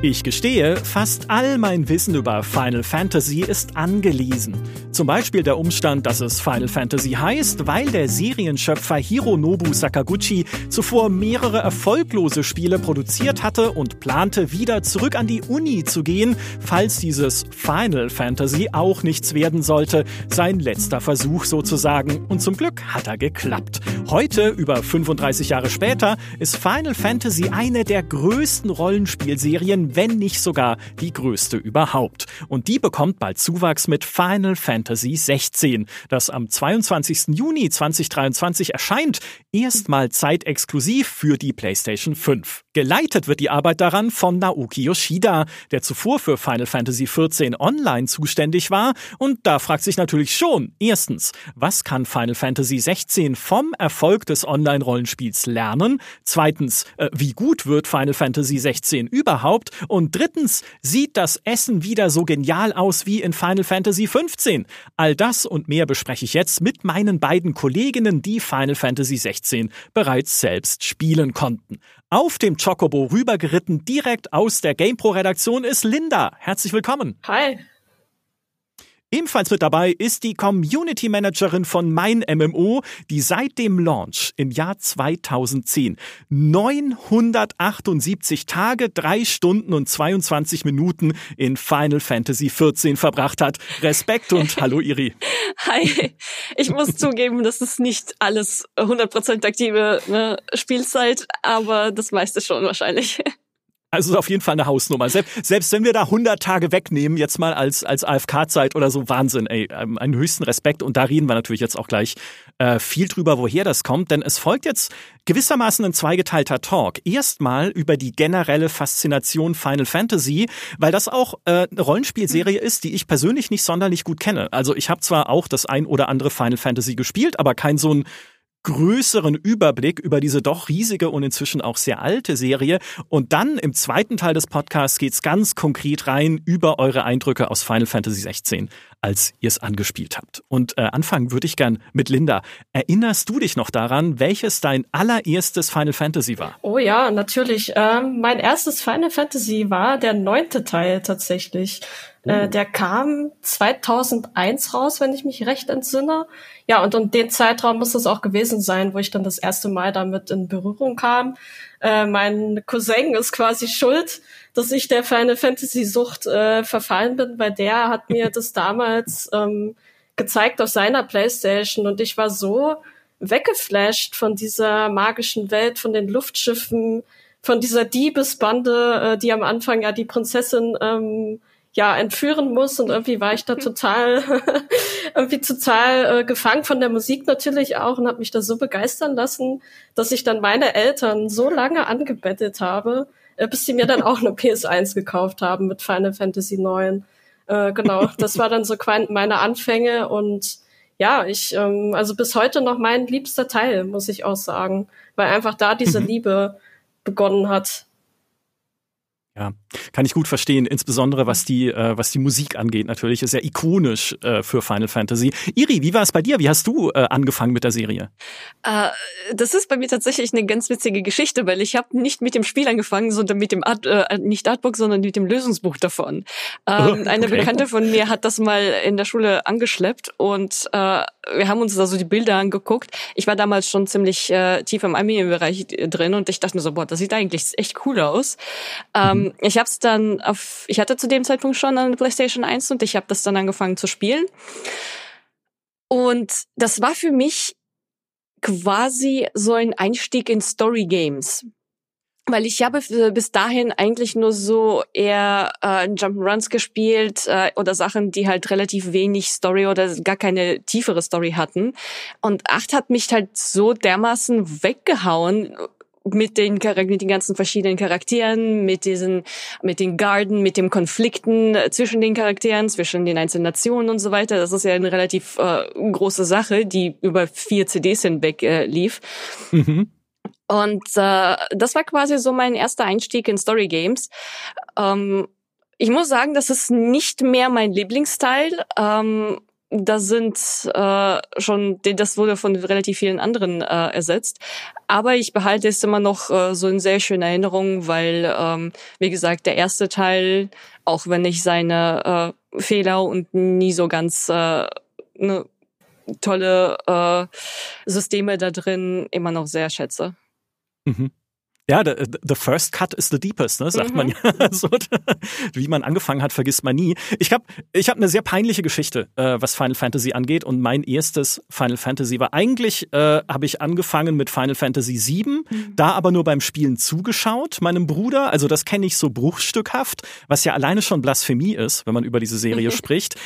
Ich gestehe, fast all mein Wissen über Final Fantasy ist angelesen. Zum Beispiel der Umstand, dass es Final Fantasy heißt, weil der Serienschöpfer Hironobu Sakaguchi zuvor mehrere erfolglose Spiele produziert hatte und plante, wieder zurück an die Uni zu gehen, falls dieses Final Fantasy auch nichts werden sollte. Sein letzter Versuch sozusagen. Und zum Glück hat er geklappt. Heute, über 35 Jahre später, ist Final Fantasy eine der größten Rollenspielserien wenn nicht sogar die größte überhaupt. Und die bekommt bald Zuwachs mit Final Fantasy 16, das am 22. Juni 2023 erscheint, erstmal zeitexklusiv für die PlayStation 5. Geleitet wird die Arbeit daran von Naoki Yoshida, der zuvor für Final Fantasy 14 Online zuständig war. Und da fragt sich natürlich schon, erstens, was kann Final Fantasy 16 vom Erfolg des Online-Rollenspiels lernen? Zweitens, äh, wie gut wird Final Fantasy 16 überhaupt? Und drittens, sieht das Essen wieder so genial aus wie in Final Fantasy 15? All das und mehr bespreche ich jetzt mit meinen beiden Kolleginnen, die Final Fantasy 16 bereits selbst spielen konnten. Auf dem Chocobo rübergeritten, direkt aus der GamePro-Redaktion, ist Linda. Herzlich willkommen. Hi. Ebenfalls mit dabei ist die Community Managerin von Mein MMO, die seit dem Launch im Jahr 2010 978 Tage, 3 Stunden und 22 Minuten in Final Fantasy 14 verbracht hat. Respekt und hallo Iri. Hi. Ich muss zugeben, das ist nicht alles 100% aktive ne, Spielzeit, aber das meiste schon wahrscheinlich. Also auf jeden Fall eine Hausnummer. Selbst, selbst wenn wir da 100 Tage wegnehmen, jetzt mal als, als AFK-Zeit oder so, Wahnsinn, ey. Ähm, einen höchsten Respekt. Und da reden wir natürlich jetzt auch gleich äh, viel drüber, woher das kommt. Denn es folgt jetzt gewissermaßen ein zweigeteilter Talk. Erstmal über die generelle Faszination Final Fantasy, weil das auch äh, eine Rollenspielserie ist, die ich persönlich nicht sonderlich gut kenne. Also ich habe zwar auch das ein oder andere Final Fantasy gespielt, aber kein so ein größeren Überblick über diese doch riesige und inzwischen auch sehr alte Serie. Und dann im zweiten Teil des Podcasts geht's ganz konkret rein über eure Eindrücke aus Final Fantasy 16, als ihr es angespielt habt. Und äh, anfangen würde ich gern mit Linda. Erinnerst du dich noch daran, welches dein allererstes Final Fantasy war? Oh ja, natürlich. Ähm, mein erstes Final Fantasy war der neunte Teil tatsächlich. Äh, oh. der kam 2001 raus, wenn ich mich recht entsinne. Ja, und um den Zeitraum muss es auch gewesen sein, wo ich dann das erste Mal damit in Berührung kam. Äh, mein Cousin ist quasi schuld, dass ich der Final Fantasy Sucht äh, verfallen bin, weil der hat mir das damals ähm, gezeigt auf seiner Playstation und ich war so weggeflasht von dieser magischen Welt, von den Luftschiffen, von dieser Diebesbande, äh, die am Anfang ja die Prinzessin ähm, ja entführen muss und irgendwie war ich da total irgendwie total äh, gefangen von der Musik natürlich auch und habe mich da so begeistern lassen, dass ich dann meine Eltern so lange angebettet habe, äh, bis sie mir dann auch eine PS1 gekauft haben mit Final Fantasy 9. Äh, genau, das war dann so meine Anfänge und ja, ich, ähm, also bis heute noch mein liebster Teil, muss ich auch sagen, weil einfach da diese mhm. Liebe begonnen hat. Ja, kann ich gut verstehen, insbesondere was die, äh, was die Musik angeht natürlich, ist ja ikonisch äh, für Final Fantasy. Iri, wie war es bei dir? Wie hast du äh, angefangen mit der Serie? Äh, das ist bei mir tatsächlich eine ganz witzige Geschichte, weil ich habe nicht mit dem Spiel angefangen, sondern mit dem Art, äh, nicht Artbook, sondern mit dem Lösungsbuch davon. Ähm, oh, okay. Eine Bekannte von mir hat das mal in der Schule angeschleppt und äh, wir haben uns da so die Bilder angeguckt. Ich war damals schon ziemlich äh, tief im Anime-Bereich drin und ich dachte mir so, boah, das sieht eigentlich echt cool aus. Ähm, mhm ich habe es dann auf, ich hatte zu dem Zeitpunkt schon eine PlayStation 1 und ich habe das dann angefangen zu spielen. Und das war für mich quasi so ein Einstieg in Story Games. Weil ich habe bis dahin eigentlich nur so eher äh, Jump'n'Runs gespielt äh, oder Sachen, die halt relativ wenig Story oder gar keine tiefere Story hatten. Und acht hat mich halt so dermaßen weggehauen mit den, mit den ganzen verschiedenen Charakteren, mit diesen, mit den Garden, mit dem Konflikten zwischen den Charakteren, zwischen den einzelnen Nationen und so weiter. Das ist ja eine relativ äh, große Sache, die über vier CDs hinweg äh, lief. Mhm. Und äh, das war quasi so mein erster Einstieg in Story Games. Ähm, ich muss sagen, das ist nicht mehr mein Lieblingsteil. Ähm, das sind äh, schon, das wurde von relativ vielen anderen äh, ersetzt. Aber ich behalte es immer noch äh, so in sehr schöner Erinnerung, weil, ähm, wie gesagt, der erste Teil, auch wenn ich seine äh, Fehler und nie so ganz äh, ne, tolle äh, Systeme da drin immer noch sehr schätze. Mhm. Ja, the, the first cut is the deepest, ne, sagt mhm. man ja. so, wie man angefangen hat, vergisst man nie. Ich habe ich hab eine sehr peinliche Geschichte, äh, was Final Fantasy angeht. Und mein erstes Final Fantasy war eigentlich, äh, habe ich angefangen mit Final Fantasy VII, mhm. da aber nur beim Spielen zugeschaut, meinem Bruder. Also das kenne ich so bruchstückhaft, was ja alleine schon Blasphemie ist, wenn man über diese Serie spricht.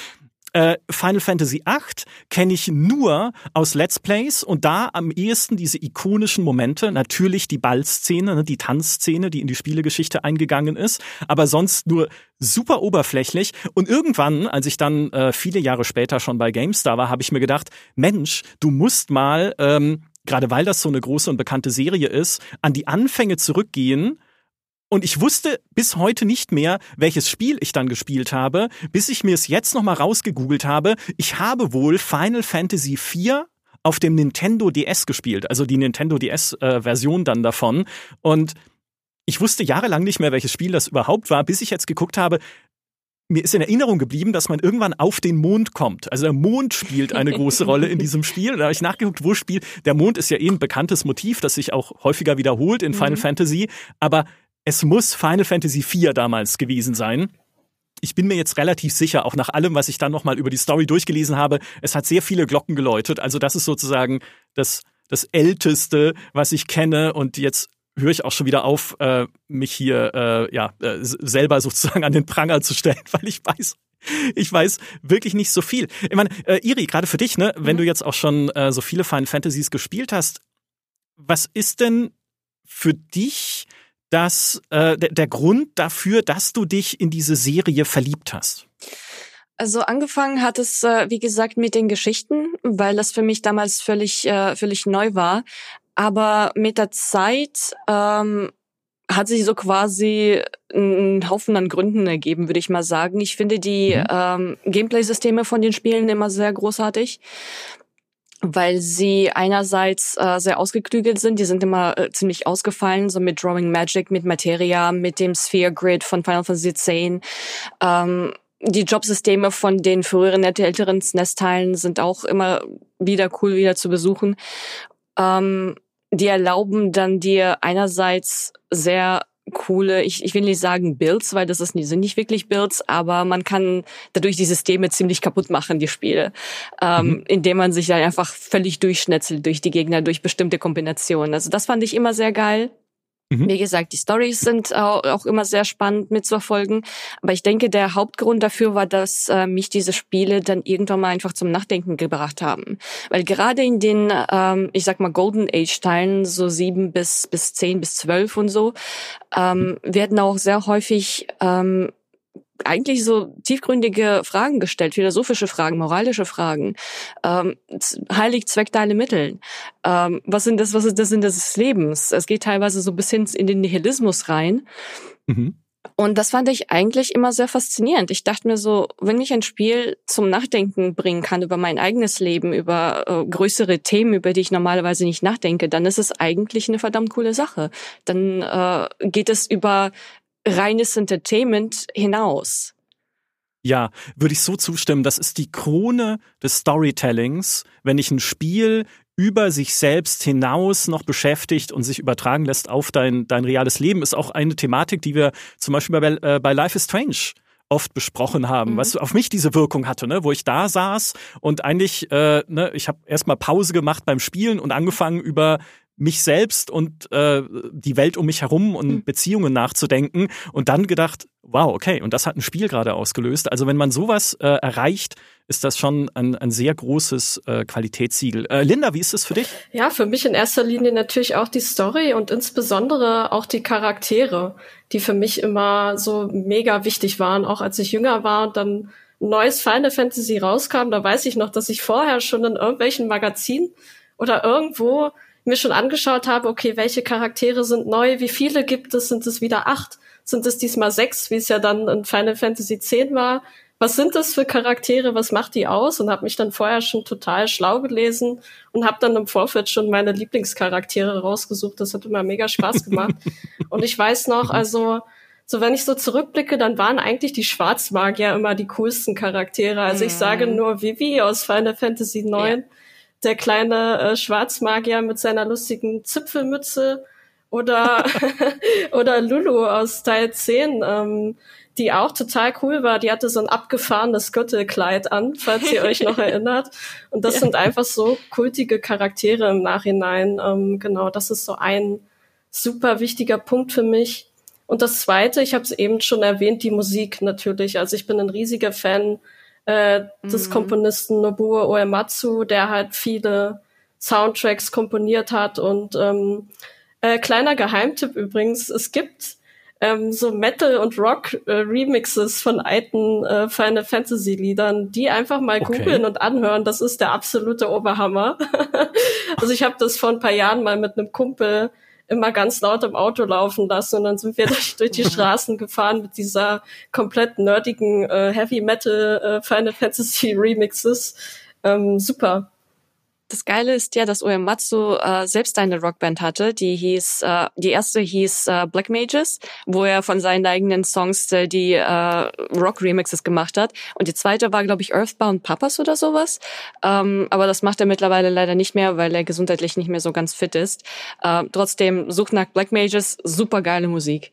Äh, Final Fantasy VIII kenne ich nur aus Let's Plays und da am ehesten diese ikonischen Momente, natürlich die Ballszene, ne, die Tanzszene, die in die Spielegeschichte eingegangen ist, aber sonst nur super oberflächlich. Und irgendwann, als ich dann äh, viele Jahre später schon bei GameStar war, habe ich mir gedacht, Mensch, du musst mal, ähm, gerade weil das so eine große und bekannte Serie ist, an die Anfänge zurückgehen und ich wusste bis heute nicht mehr, welches Spiel ich dann gespielt habe, bis ich mir es jetzt nochmal rausgegoogelt habe. Ich habe wohl Final Fantasy IV auf dem Nintendo DS gespielt, also die Nintendo DS-Version äh, dann davon. Und ich wusste jahrelang nicht mehr, welches Spiel das überhaupt war, bis ich jetzt geguckt habe, mir ist in Erinnerung geblieben, dass man irgendwann auf den Mond kommt. Also der Mond spielt eine große Rolle in diesem Spiel. Da habe ich nachgeguckt, wo spielt. Der Mond ist ja eh ein bekanntes Motiv, das sich auch häufiger wiederholt in Final mhm. Fantasy. Aber es muss Final Fantasy IV damals gewesen sein. Ich bin mir jetzt relativ sicher, auch nach allem, was ich dann nochmal über die Story durchgelesen habe, es hat sehr viele Glocken geläutet. Also das ist sozusagen das, das Älteste, was ich kenne. Und jetzt höre ich auch schon wieder auf, äh, mich hier äh, ja äh, selber sozusagen an den Pranger zu stellen, weil ich weiß, ich weiß wirklich nicht so viel. Ich meine, äh, Iri, gerade für dich, ne, wenn mhm. du jetzt auch schon äh, so viele Final Fantasies gespielt hast, was ist denn für dich das, äh, der, der Grund dafür, dass du dich in diese Serie verliebt hast? Also angefangen hat es, äh, wie gesagt, mit den Geschichten, weil das für mich damals völlig, äh, völlig neu war. Aber mit der Zeit ähm, hat sich so quasi ein Haufen an Gründen ergeben, würde ich mal sagen. Ich finde die mhm. ähm, Gameplay-Systeme von den Spielen immer sehr großartig weil sie einerseits äh, sehr ausgeklügelt sind, die sind immer äh, ziemlich ausgefallen, so mit Drawing Magic, mit Materia, mit dem Sphere Grid von Final Fantasy X. Ähm, die Jobsysteme von den früheren, älteren SNES-Teilen sind auch immer wieder cool wieder zu besuchen. Ähm, die erlauben dann dir einerseits sehr coole, ich, ich will nicht sagen Builds, weil das ist, sind nicht wirklich Builds, aber man kann dadurch die Systeme ziemlich kaputt machen, die Spiele, ähm, mhm. indem man sich dann einfach völlig durchschnetzelt durch die Gegner, durch bestimmte Kombinationen. Also das fand ich immer sehr geil. Mhm. Wie gesagt, die Stories sind auch, immer sehr spannend mitzuverfolgen. Aber ich denke, der Hauptgrund dafür war, dass äh, mich diese Spiele dann irgendwann mal einfach zum Nachdenken gebracht haben. Weil gerade in den, ähm, ich sag mal, Golden Age-Teilen, so sieben bis, bis zehn bis zwölf und so, ähm, werden auch sehr häufig ähm, eigentlich so tiefgründige Fragen gestellt, philosophische Fragen, moralische Fragen. Ähm, heilig Zweck deine Mittel. Ähm, was sind das, was ist das Sinn des Lebens? Es geht teilweise so bis hin in den Nihilismus rein. Mhm. Und das fand ich eigentlich immer sehr faszinierend. Ich dachte mir so, wenn mich ein Spiel zum Nachdenken bringen kann über mein eigenes Leben, über äh, größere Themen, über die ich normalerweise nicht nachdenke, dann ist es eigentlich eine verdammt coole Sache. Dann äh, geht es über reines Entertainment hinaus. Ja, würde ich so zustimmen. Das ist die Krone des Storytellings, wenn ich ein Spiel über sich selbst hinaus noch beschäftigt und sich übertragen lässt auf dein, dein reales Leben, ist auch eine Thematik, die wir zum Beispiel bei, äh, bei Life is Strange oft besprochen haben, mhm. was auf mich diese Wirkung hatte, ne? wo ich da saß und eigentlich, äh, ne, ich habe erstmal Pause gemacht beim Spielen und angefangen über mich selbst und äh, die Welt um mich herum und mhm. Beziehungen nachzudenken und dann gedacht, wow, okay, und das hat ein Spiel gerade ausgelöst. Also wenn man sowas äh, erreicht, ist das schon ein, ein sehr großes äh, Qualitätssiegel. Äh, Linda, wie ist das für dich? Ja, für mich in erster Linie natürlich auch die Story und insbesondere auch die Charaktere, die für mich immer so mega wichtig waren, auch als ich jünger war und dann ein neues Final Fantasy rauskam, da weiß ich noch, dass ich vorher schon in irgendwelchen Magazinen oder irgendwo mir schon angeschaut habe, okay, welche Charaktere sind neu, wie viele gibt es, sind es wieder acht, sind es diesmal sechs, wie es ja dann in Final Fantasy X war. Was sind das für Charaktere, was macht die aus? Und habe mich dann vorher schon total schlau gelesen und habe dann im Vorfeld schon meine Lieblingscharaktere rausgesucht. Das hat immer mega Spaß gemacht. und ich weiß noch, also so wenn ich so zurückblicke, dann waren eigentlich die Schwarzmagier immer die coolsten Charaktere. Also ich sage mhm. nur Vivi aus Final Fantasy IX. Ja der kleine äh, Schwarzmagier mit seiner lustigen Zipfelmütze oder, oder Lulu aus Teil 10, ähm, die auch total cool war. Die hatte so ein abgefahrenes Gürtelkleid an, falls ihr euch noch erinnert. Und das ja. sind einfach so kultige Charaktere im Nachhinein. Ähm, genau, das ist so ein super wichtiger Punkt für mich. Und das Zweite, ich habe es eben schon erwähnt, die Musik natürlich. Also ich bin ein riesiger Fan äh, des mhm. Komponisten Nobuo Uematsu, der halt viele Soundtracks komponiert hat. Und ähm, äh, kleiner Geheimtipp übrigens, es gibt ähm, so Metal- und Rock-Remixes äh, von alten äh, Final Fantasy-Liedern, die einfach mal okay. googeln und anhören. Das ist der absolute Oberhammer. also ich habe das vor ein paar Jahren mal mit einem Kumpel immer ganz laut im Auto laufen lassen und dann sind wir durch, durch die Straßen gefahren mit dieser komplett nerdigen äh, Heavy Metal äh, Final Fantasy Remixes. Ähm, super das Geile ist ja, dass Uematsu äh, selbst eine Rockband hatte, die hieß, äh, die erste hieß äh, Black Mages, wo er von seinen eigenen Songs äh, die äh, Rock-Remixes gemacht hat. Und die zweite war, glaube ich, Earthbound Papas oder sowas. Ähm, aber das macht er mittlerweile leider nicht mehr, weil er gesundheitlich nicht mehr so ganz fit ist. Äh, trotzdem, sucht nach Black Mages, super geile Musik.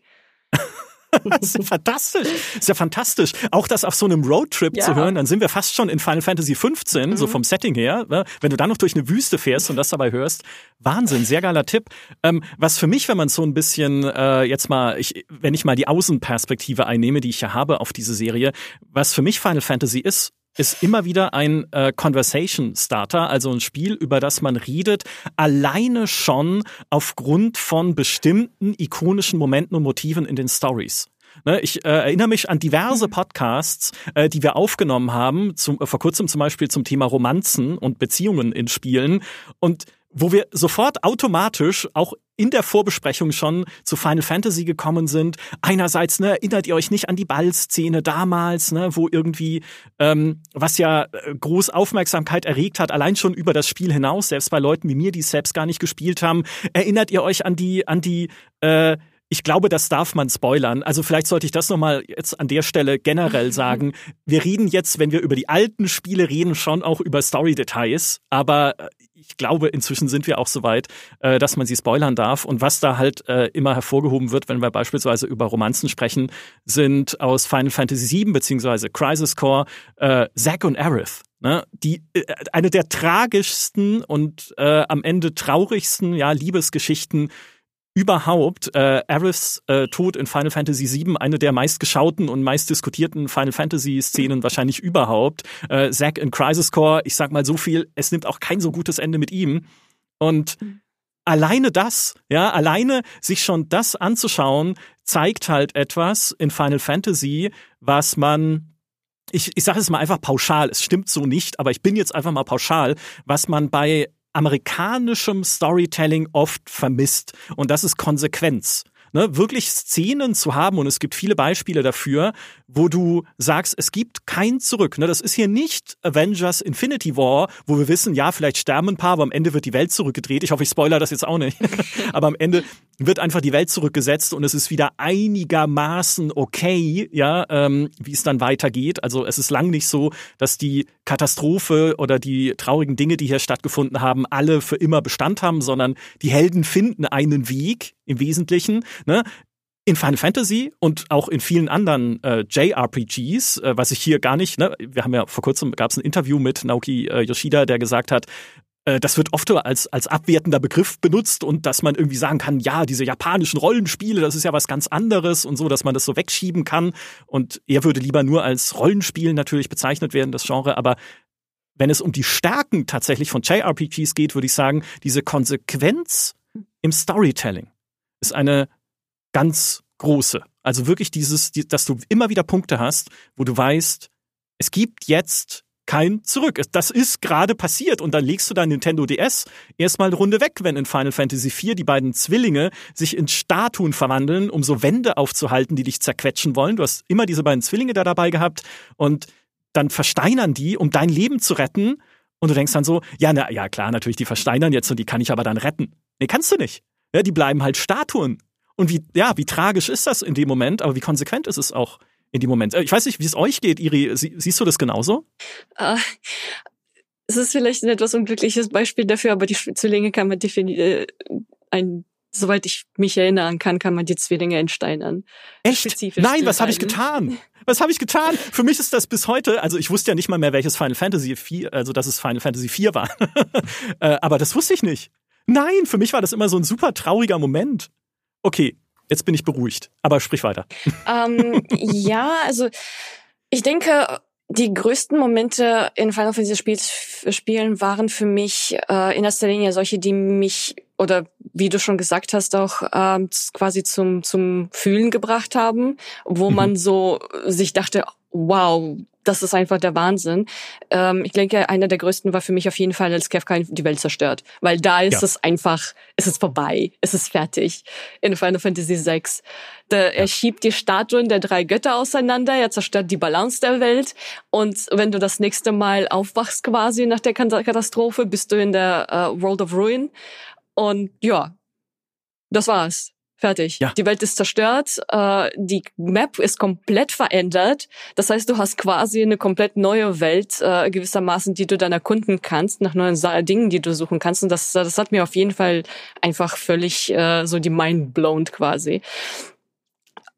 das ist fantastisch. Das ist ja fantastisch. Auch das auf so einem Roadtrip ja. zu hören, dann sind wir fast schon in Final Fantasy 15, mhm. so vom Setting her. Ne? Wenn du dann noch durch eine Wüste fährst und das dabei hörst, Wahnsinn, sehr geiler Tipp. Ähm, was für mich, wenn man so ein bisschen äh, jetzt mal, ich, wenn ich mal die Außenperspektive einnehme, die ich ja habe auf diese Serie, was für mich Final Fantasy ist, ist immer wieder ein äh, Conversation Starter, also ein Spiel, über das man redet, alleine schon aufgrund von bestimmten ikonischen Momenten und Motiven in den Stories. Ne, ich äh, erinnere mich an diverse mhm. Podcasts, äh, die wir aufgenommen haben, zum, äh, vor kurzem zum Beispiel zum Thema Romanzen und Beziehungen in Spielen. Und wo wir sofort automatisch auch in der Vorbesprechung schon zu Final Fantasy gekommen sind. Einerseits, ne, erinnert ihr euch nicht an die Ballszene damals, ne, wo irgendwie, ähm, was ja äh, groß Aufmerksamkeit erregt hat, allein schon über das Spiel hinaus, selbst bei Leuten wie mir, die es selbst gar nicht gespielt haben. Erinnert ihr euch an die, an die, äh, ich glaube, das darf man spoilern. Also vielleicht sollte ich das nochmal jetzt an der Stelle generell sagen. Wir reden jetzt, wenn wir über die alten Spiele reden, schon auch über Story-Details. Aber äh, ich glaube, inzwischen sind wir auch so weit, äh, dass man sie spoilern darf. Und was da halt äh, immer hervorgehoben wird, wenn wir beispielsweise über Romanzen sprechen, sind aus Final Fantasy VII beziehungsweise Crisis Core äh, Zack und Aerith. Ne, die eine der tragischsten und äh, am Ende traurigsten ja, Liebesgeschichten überhaupt äh, Aeriths äh, Tod in Final Fantasy VII eine der meistgeschauten und meistdiskutierten Final Fantasy Szenen wahrscheinlich überhaupt. Äh, Zack in Crisis Core, ich sag mal so viel, es nimmt auch kein so gutes Ende mit ihm. Und alleine das, ja, alleine sich schon das anzuschauen, zeigt halt etwas in Final Fantasy, was man ich, ich sage es mal einfach pauschal, es stimmt so nicht, aber ich bin jetzt einfach mal pauschal, was man bei amerikanischem Storytelling oft vermisst. Und das ist Konsequenz ne, wirklich Szenen zu haben, und es gibt viele Beispiele dafür, wo du sagst, es gibt kein Zurück. Ne? Das ist hier nicht Avengers Infinity War, wo wir wissen, ja, vielleicht sterben ein paar, aber am Ende wird die Welt zurückgedreht. Ich hoffe, ich spoiler das jetzt auch nicht. aber am Ende wird einfach die Welt zurückgesetzt und es ist wieder einigermaßen okay, ja, ähm, wie es dann weitergeht. Also es ist lang nicht so, dass die Katastrophe oder die traurigen Dinge, die hier stattgefunden haben, alle für immer Bestand haben, sondern die Helden finden einen Weg im Wesentlichen. Ne? in Final Fantasy und auch in vielen anderen äh, JRPGs, äh, was ich hier gar nicht, ne, wir haben ja vor kurzem gab es ein Interview mit Naoki äh, Yoshida, der gesagt hat, äh, das wird oft als, als abwertender Begriff benutzt und dass man irgendwie sagen kann, ja, diese japanischen Rollenspiele, das ist ja was ganz anderes und so, dass man das so wegschieben kann. Und er würde lieber nur als Rollenspiel natürlich bezeichnet werden, das Genre, aber wenn es um die Stärken tatsächlich von JRPGs geht, würde ich sagen, diese Konsequenz im Storytelling ist eine ganz große. Also wirklich dieses, dass du immer wieder Punkte hast, wo du weißt, es gibt jetzt kein Zurück. Das ist gerade passiert und dann legst du dein Nintendo DS erstmal eine Runde weg, wenn in Final Fantasy IV die beiden Zwillinge sich in Statuen verwandeln, um so Wände aufzuhalten, die dich zerquetschen wollen. Du hast immer diese beiden Zwillinge da dabei gehabt und dann versteinern die, um dein Leben zu retten. Und du denkst dann so, ja, na, ja klar, natürlich, die versteinern jetzt und die kann ich aber dann retten. Nee, kannst du nicht. Ja, die bleiben halt Statuen. Und wie, ja, wie tragisch ist das in dem Moment, aber wie konsequent ist es auch in dem Moment? Äh, ich weiß nicht, wie es euch geht, Iri. Sie, siehst du das genauso? Uh, es ist vielleicht ein etwas unglückliches Beispiel dafür, aber die Zwillinge kann man definitiv, äh, ein, soweit ich mich erinnern kann, kann man die Zwillinge entsteinern. Echt? Spezifisch Nein, was habe ich getan? Was habe ich getan? Für mich ist das bis heute, also ich wusste ja nicht mal mehr, welches Final Fantasy 4, also dass es Final Fantasy 4 war. Äh, aber das wusste ich nicht. Nein, für mich war das immer so ein super trauriger Moment. Okay, jetzt bin ich beruhigt. Aber sprich weiter. Ähm, ja, also ich denke, die größten Momente in Final Fantasy Spielen waren für mich äh, in erster Linie solche, die mich oder wie du schon gesagt hast, auch ähm, quasi zum zum Fühlen gebracht haben, wo mhm. man so sich dachte, wow, das ist einfach der Wahnsinn. Ähm, ich denke, einer der größten war für mich auf jeden Fall, als Kefka die Welt zerstört. Weil da ist ja. es einfach, es ist vorbei, es ist fertig. In Final Fantasy VI. Der, er schiebt die Statuen der drei Götter auseinander, er zerstört die Balance der Welt. Und wenn du das nächste Mal aufwachst quasi nach der Katastrophe, bist du in der uh, World of Ruin. Und ja, das war's. Fertig. Ja. Die Welt ist zerstört, äh, die Map ist komplett verändert. Das heißt, du hast quasi eine komplett neue Welt äh, gewissermaßen, die du dann erkunden kannst, nach neuen Dingen, die du suchen kannst. Und das, das hat mir auf jeden Fall einfach völlig äh, so die Mind blown quasi.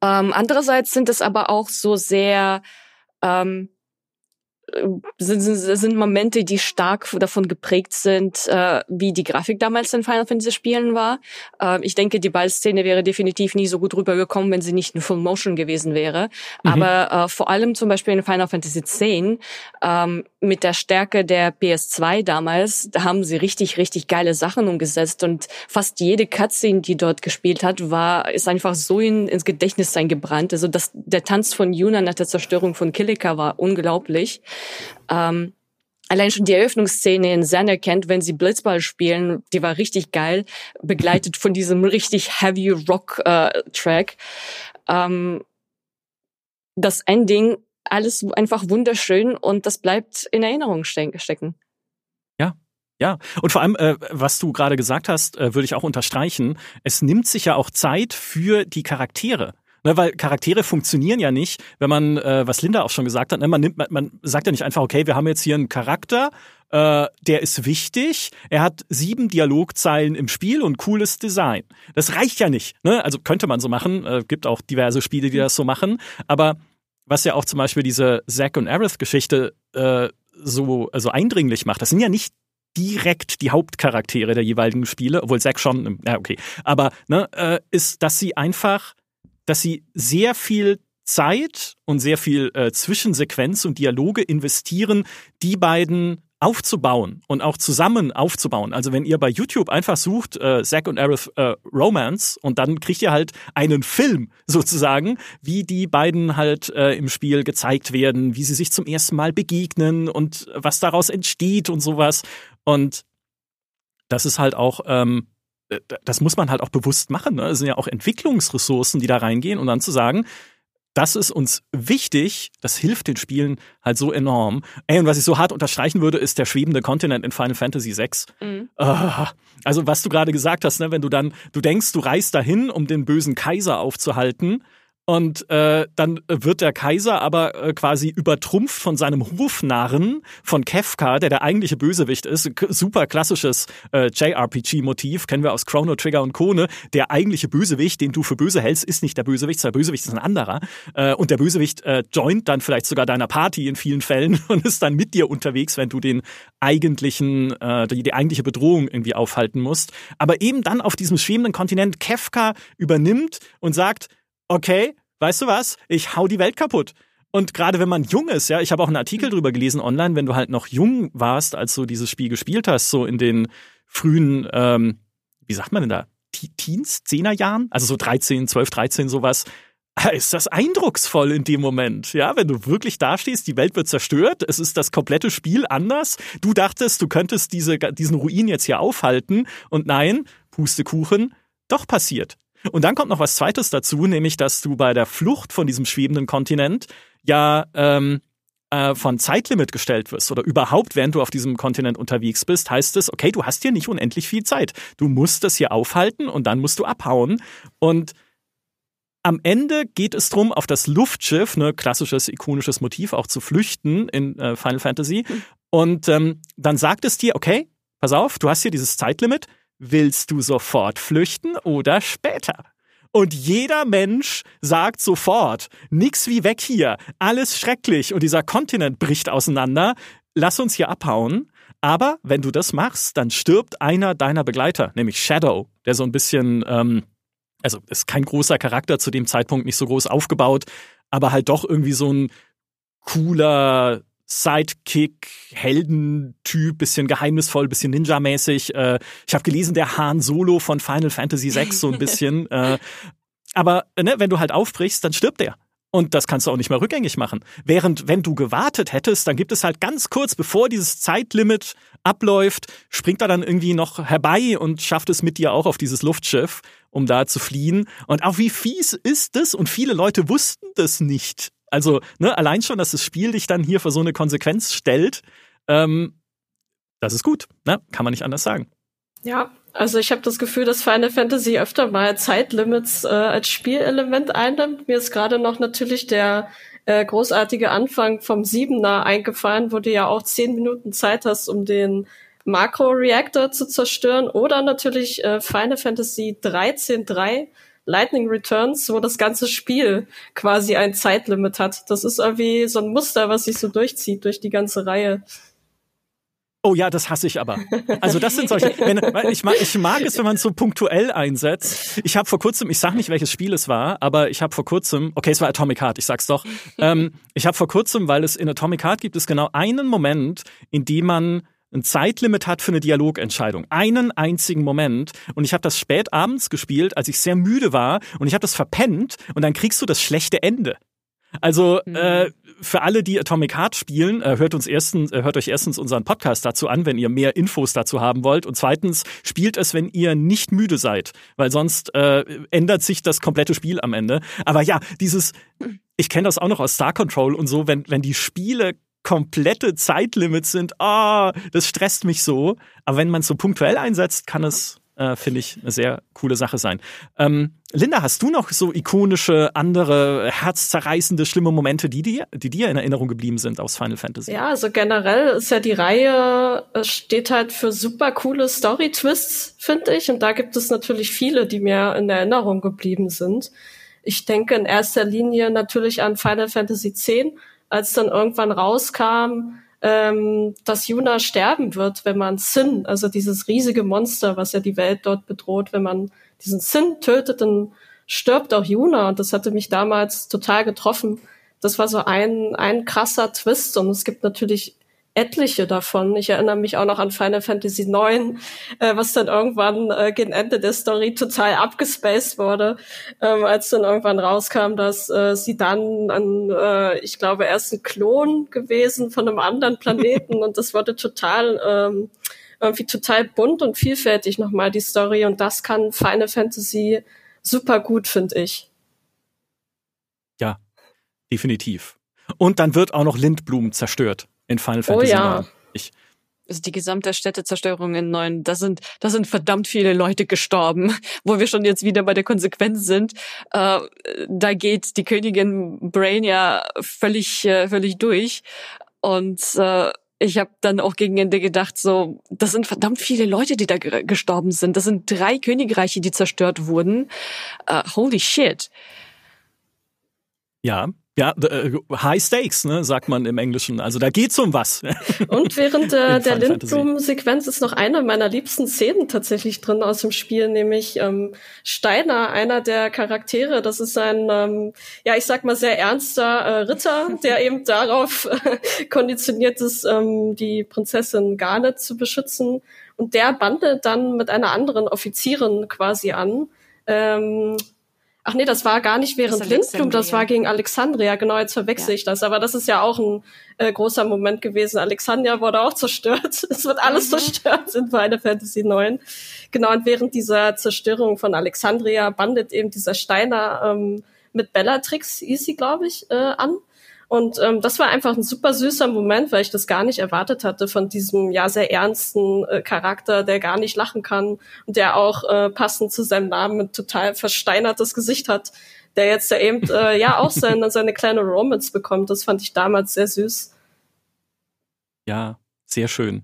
Ähm, andererseits sind es aber auch so sehr ähm, sind, sind Momente, die stark davon geprägt sind, äh, wie die Grafik damals in Final Fantasy Spielen war. Äh, ich denke, die Ballszene wäre definitiv nie so gut rübergekommen, wenn sie nicht in Full Motion gewesen wäre. Mhm. Aber äh, vor allem zum Beispiel in Final Fantasy X ähm, mit der Stärke der PS2 damals, da haben sie richtig, richtig geile Sachen umgesetzt und fast jede Cutscene, die dort gespielt hat, war, ist einfach so in, ins Gedächtnis eingebrannt. Also das, der Tanz von Yuna nach der Zerstörung von Kilika war unglaublich. Ähm, allein schon die Eröffnungsszene in Xana kennt, wenn sie Blitzball spielen, die war richtig geil, begleitet von diesem richtig heavy Rock äh, Track. Ähm, das Ending, alles einfach wunderschön und das bleibt in Erinnerung stecken. Ja, ja, und vor allem, äh, was du gerade gesagt hast, äh, würde ich auch unterstreichen. Es nimmt sich ja auch Zeit für die Charaktere. Ne, weil Charaktere funktionieren ja nicht, wenn man, äh, was Linda auch schon gesagt hat, ne, man, nimmt, man, man sagt ja nicht einfach, okay, wir haben jetzt hier einen Charakter, äh, der ist wichtig, er hat sieben Dialogzeilen im Spiel und cooles Design. Das reicht ja nicht. Ne? Also könnte man so machen, äh, gibt auch diverse Spiele, die das so machen, aber was ja auch zum Beispiel diese Zack und Aerith-Geschichte äh, so also eindringlich macht, das sind ja nicht direkt die Hauptcharaktere der jeweiligen Spiele, obwohl Zack schon, ja okay, aber ne, äh, ist, dass sie einfach dass sie sehr viel Zeit und sehr viel äh, Zwischensequenz und Dialoge investieren, die beiden aufzubauen und auch zusammen aufzubauen. Also wenn ihr bei YouTube einfach sucht, äh, Zack und Aerith äh, Romance und dann kriegt ihr halt einen Film sozusagen, wie die beiden halt äh, im Spiel gezeigt werden, wie sie sich zum ersten Mal begegnen und was daraus entsteht und sowas. Und das ist halt auch, ähm, äh, das muss man halt auch bewusst machen. Ne? Es sind ja auch Entwicklungsressourcen, die da reingehen und dann zu sagen, das ist uns wichtig, das hilft den Spielen halt so enorm. Ey, und was ich so hart unterstreichen würde, ist der schwebende Kontinent in Final Fantasy VI. Mhm. Uh, also, was du gerade gesagt hast, ne, wenn du dann, du denkst, du reist dahin, um den bösen Kaiser aufzuhalten, und äh, dann wird der Kaiser aber äh, quasi übertrumpft von seinem Hofnarren von Kefka, der der eigentliche Bösewicht ist. Super klassisches äh, JRPG-Motiv, kennen wir aus Chrono Trigger und Kone. Der eigentliche Bösewicht, den du für böse hältst, ist nicht der Bösewicht, der Bösewicht ist ein anderer. Äh, und der Bösewicht äh, joint dann vielleicht sogar deiner Party in vielen Fällen und ist dann mit dir unterwegs, wenn du den eigentlichen, äh, die, die eigentliche Bedrohung irgendwie aufhalten musst. Aber eben dann auf diesem schwebenden Kontinent Kefka übernimmt und sagt, okay, weißt du was? Ich hau die Welt kaputt. Und gerade wenn man jung ist, ja, ich habe auch einen Artikel drüber gelesen online, wenn du halt noch jung warst, als du dieses Spiel gespielt hast, so in den frühen, ähm, wie sagt man denn da, Teens, Zehnerjahren, also so 13, 12, 13, sowas, ist das eindrucksvoll in dem Moment, ja, wenn du wirklich dastehst, die Welt wird zerstört, es ist das komplette Spiel anders, du dachtest, du könntest diese, diesen Ruin jetzt hier aufhalten. Und nein, Pustekuchen, doch passiert. Und dann kommt noch was Zweites dazu, nämlich dass du bei der Flucht von diesem schwebenden Kontinent ja ähm, äh, von Zeitlimit gestellt wirst oder überhaupt, während du auf diesem Kontinent unterwegs bist, heißt es, okay, du hast hier nicht unendlich viel Zeit. Du musst das hier aufhalten und dann musst du abhauen. Und am Ende geht es drum, auf das Luftschiff, ne, klassisches ikonisches Motiv, auch zu flüchten in äh, Final Fantasy. Und ähm, dann sagt es dir, okay, pass auf, du hast hier dieses Zeitlimit, Willst du sofort flüchten oder später? Und jeder Mensch sagt sofort, nix wie weg hier, alles schrecklich und dieser Kontinent bricht auseinander, lass uns hier abhauen. Aber wenn du das machst, dann stirbt einer deiner Begleiter, nämlich Shadow, der so ein bisschen, ähm, also ist kein großer Charakter zu dem Zeitpunkt, nicht so groß aufgebaut, aber halt doch irgendwie so ein cooler Sidekick, Heldentyp, bisschen geheimnisvoll, bisschen Ninja-mäßig. Äh, ich habe gelesen, der Han Solo von Final Fantasy VI so ein bisschen. äh, aber ne, wenn du halt aufbrichst, dann stirbt der. Und das kannst du auch nicht mehr rückgängig machen. Während, wenn du gewartet hättest, dann gibt es halt ganz kurz, bevor dieses Zeitlimit abläuft, springt er dann irgendwie noch herbei und schafft es mit dir auch auf dieses Luftschiff, um da zu fliehen. Und auch wie fies ist es? Und viele Leute wussten das nicht. Also, ne, allein schon, dass das Spiel dich dann hier für so eine Konsequenz stellt, ähm, das ist gut, ne? Kann man nicht anders sagen. Ja, also ich habe das Gefühl, dass Final Fantasy öfter mal Zeitlimits äh, als Spielelement einnimmt. Mir ist gerade noch natürlich der äh, großartige Anfang vom Siebener eingefallen, wo du ja auch zehn Minuten Zeit hast, um den Makro-Reactor zu zerstören. Oder natürlich äh, Final Fantasy 13.3, Lightning Returns, wo das ganze Spiel quasi ein Zeitlimit hat. Das ist irgendwie so ein Muster, was sich so durchzieht durch die ganze Reihe. Oh ja, das hasse ich aber. Also das sind solche. Wenn, ich, mag, ich mag es, wenn man es so punktuell einsetzt. Ich habe vor kurzem, ich sag nicht, welches Spiel es war, aber ich habe vor kurzem, okay, es war Atomic Heart, ich sag's doch. Ähm, ich habe vor kurzem, weil es in Atomic Heart gibt es genau einen Moment, in dem man ein Zeitlimit hat für eine Dialogentscheidung. Einen einzigen Moment. Und ich habe das spät abends gespielt, als ich sehr müde war und ich habe das verpennt und dann kriegst du das schlechte Ende. Also mhm. äh, für alle, die Atomic Heart spielen, äh, hört uns erstens, äh, hört euch erstens unseren Podcast dazu an, wenn ihr mehr Infos dazu haben wollt. Und zweitens spielt es, wenn ihr nicht müde seid, weil sonst äh, ändert sich das komplette Spiel am Ende. Aber ja, dieses, ich kenne das auch noch aus Star Control und so, wenn wenn die Spiele komplette Zeitlimits sind, ah, oh, das stresst mich so. Aber wenn man es so punktuell einsetzt, kann es, äh, finde ich, eine sehr coole Sache sein. Ähm, Linda, hast du noch so ikonische, andere, herzzerreißende, schlimme Momente, die dir, die dir in Erinnerung geblieben sind aus Final Fantasy? Ja, also generell ist ja die Reihe, steht halt für super coole Story-Twists, finde ich. Und da gibt es natürlich viele, die mir in Erinnerung geblieben sind. Ich denke in erster Linie natürlich an Final Fantasy X, als dann irgendwann rauskam, ähm, dass Yuna sterben wird, wenn man Sin, also dieses riesige Monster, was ja die Welt dort bedroht, wenn man diesen Sin tötet, dann stirbt auch Yuna. Und das hatte mich damals total getroffen. Das war so ein, ein krasser Twist. Und es gibt natürlich etliche davon. Ich erinnere mich auch noch an Final Fantasy IX, äh, was dann irgendwann äh, gegen Ende der Story total abgespaced wurde, ähm, als dann irgendwann rauskam, dass äh, sie dann an, äh, ich glaube, erst ein Klon gewesen von einem anderen Planeten und das wurde total ähm, irgendwie total bunt und vielfältig nochmal die Story und das kann Final Fantasy super gut, finde ich. Ja, definitiv. Und dann wird auch noch Lindblum zerstört in Final Fantasy. Oh ja. Ich, also die gesamte Städtezerstörung in neun, da sind, da sind verdammt viele Leute gestorben, wo wir schon jetzt wieder bei der Konsequenz sind. Äh, da geht die Königin Brain ja völlig, äh, völlig durch. Und äh, ich habe dann auch gegen Ende gedacht, so, das sind verdammt viele Leute, die da gestorben sind. Das sind drei Königreiche, die zerstört wurden. Uh, holy shit. Ja, ja, äh, High Stakes, ne, sagt man im Englischen. Also da geht's um was. Und während äh, der Lindblum-Sequenz ist noch eine meiner liebsten Szenen tatsächlich drin aus dem Spiel, nämlich ähm, Steiner, einer der Charaktere. Das ist ein, ähm, ja, ich sag mal, sehr ernster äh, Ritter, der eben darauf äh, konditioniert ist, ähm, die Prinzessin Garnet zu beschützen. Und der bandelt dann mit einer anderen Offizierin quasi an. Ähm, Ach nee, das war gar nicht während Lindblum, das war gegen Alexandria. Genau, jetzt verwechsel ja. ich das. Aber das ist ja auch ein äh, großer Moment gewesen. Alexandria wurde auch zerstört. Es wird alles mhm. zerstört in Final Fantasy 9. Genau, und während dieser Zerstörung von Alexandria bandet eben dieser Steiner ähm, mit Bellatrix, hieß sie, glaube ich, äh, an. Und ähm, das war einfach ein super süßer Moment, weil ich das gar nicht erwartet hatte von diesem ja sehr ernsten äh, Charakter, der gar nicht lachen kann und der auch äh, passend zu seinem Namen ein total versteinertes Gesicht hat, der jetzt ja eben äh, ja auch seine, seine kleine Romance bekommt. Das fand ich damals sehr süß. Ja, sehr schön.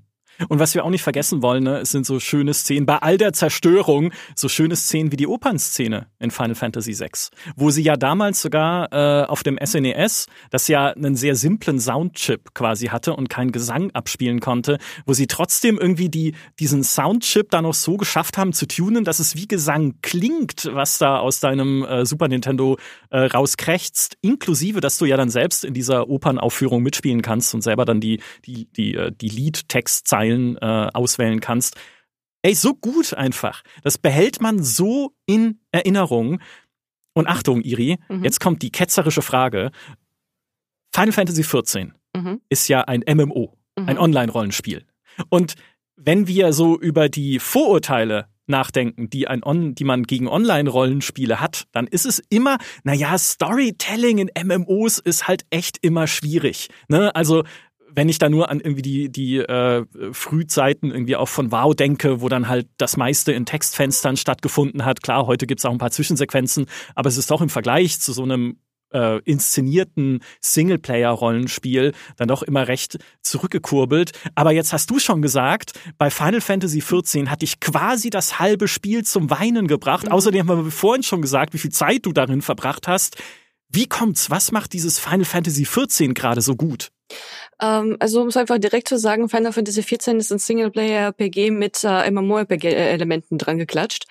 Und was wir auch nicht vergessen wollen, ne, es sind so schöne Szenen, bei all der Zerstörung, so schöne Szenen wie die Opernszene in Final Fantasy VI, wo sie ja damals sogar äh, auf dem SNES, e das ja einen sehr simplen Soundchip quasi hatte und keinen Gesang abspielen konnte, wo sie trotzdem irgendwie die, diesen Soundchip da noch so geschafft haben zu tunen, dass es wie Gesang klingt, was da aus deinem äh, Super Nintendo äh, rauskrächzt, inklusive, dass du ja dann selbst in dieser Opernaufführung mitspielen kannst und selber dann die, die, die, äh, die Liedtextzeilen Zeilen äh, auswählen kannst. Ey, so gut einfach. Das behält man so in Erinnerung. Und Achtung, Iri, mhm. jetzt kommt die ketzerische Frage. Final Fantasy XIV mhm. ist ja ein MMO, mhm. ein Online-Rollenspiel. Und wenn wir so über die Vorurteile nachdenken, die, ein On die man gegen Online-Rollenspiele hat, dann ist es immer, naja, Storytelling in MMOs ist halt echt immer schwierig. Ne? Also wenn ich da nur an irgendwie die, die äh, Frühzeiten irgendwie auch von WoW denke, wo dann halt das meiste in Textfenstern stattgefunden hat. Klar, heute gibt's auch ein paar Zwischensequenzen, aber es ist doch im Vergleich zu so einem äh, inszenierten Singleplayer-Rollenspiel dann doch immer recht zurückgekurbelt. Aber jetzt hast du schon gesagt, bei Final Fantasy XIV hatte ich quasi das halbe Spiel zum Weinen gebracht. Mhm. Außerdem haben wir vorhin schon gesagt, wie viel Zeit du darin verbracht hast. Wie kommt's? Was macht dieses Final Fantasy XIV gerade so gut? Ähm, also um es einfach direkt zu sagen, Final Fantasy XIV ist ein Singleplayer-RPG mit äh, MMO-RPG-Elementen dran geklatscht,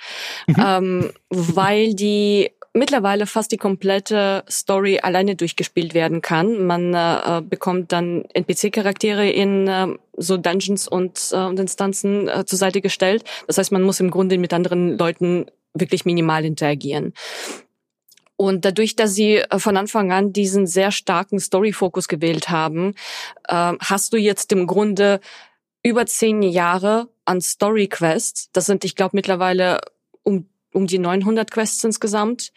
mhm. ähm, weil die mittlerweile fast die komplette Story alleine durchgespielt werden kann. Man äh, bekommt dann NPC-Charaktere in äh, so Dungeons und, äh, und Instanzen äh, zur Seite gestellt. Das heißt, man muss im Grunde mit anderen Leuten wirklich minimal interagieren. Und dadurch, dass sie äh, von Anfang an diesen sehr starken Story-Fokus gewählt haben, äh, hast du jetzt im Grunde über zehn Jahre an Story-Quests. Das sind, ich glaube, mittlerweile um um die 900 Quests insgesamt,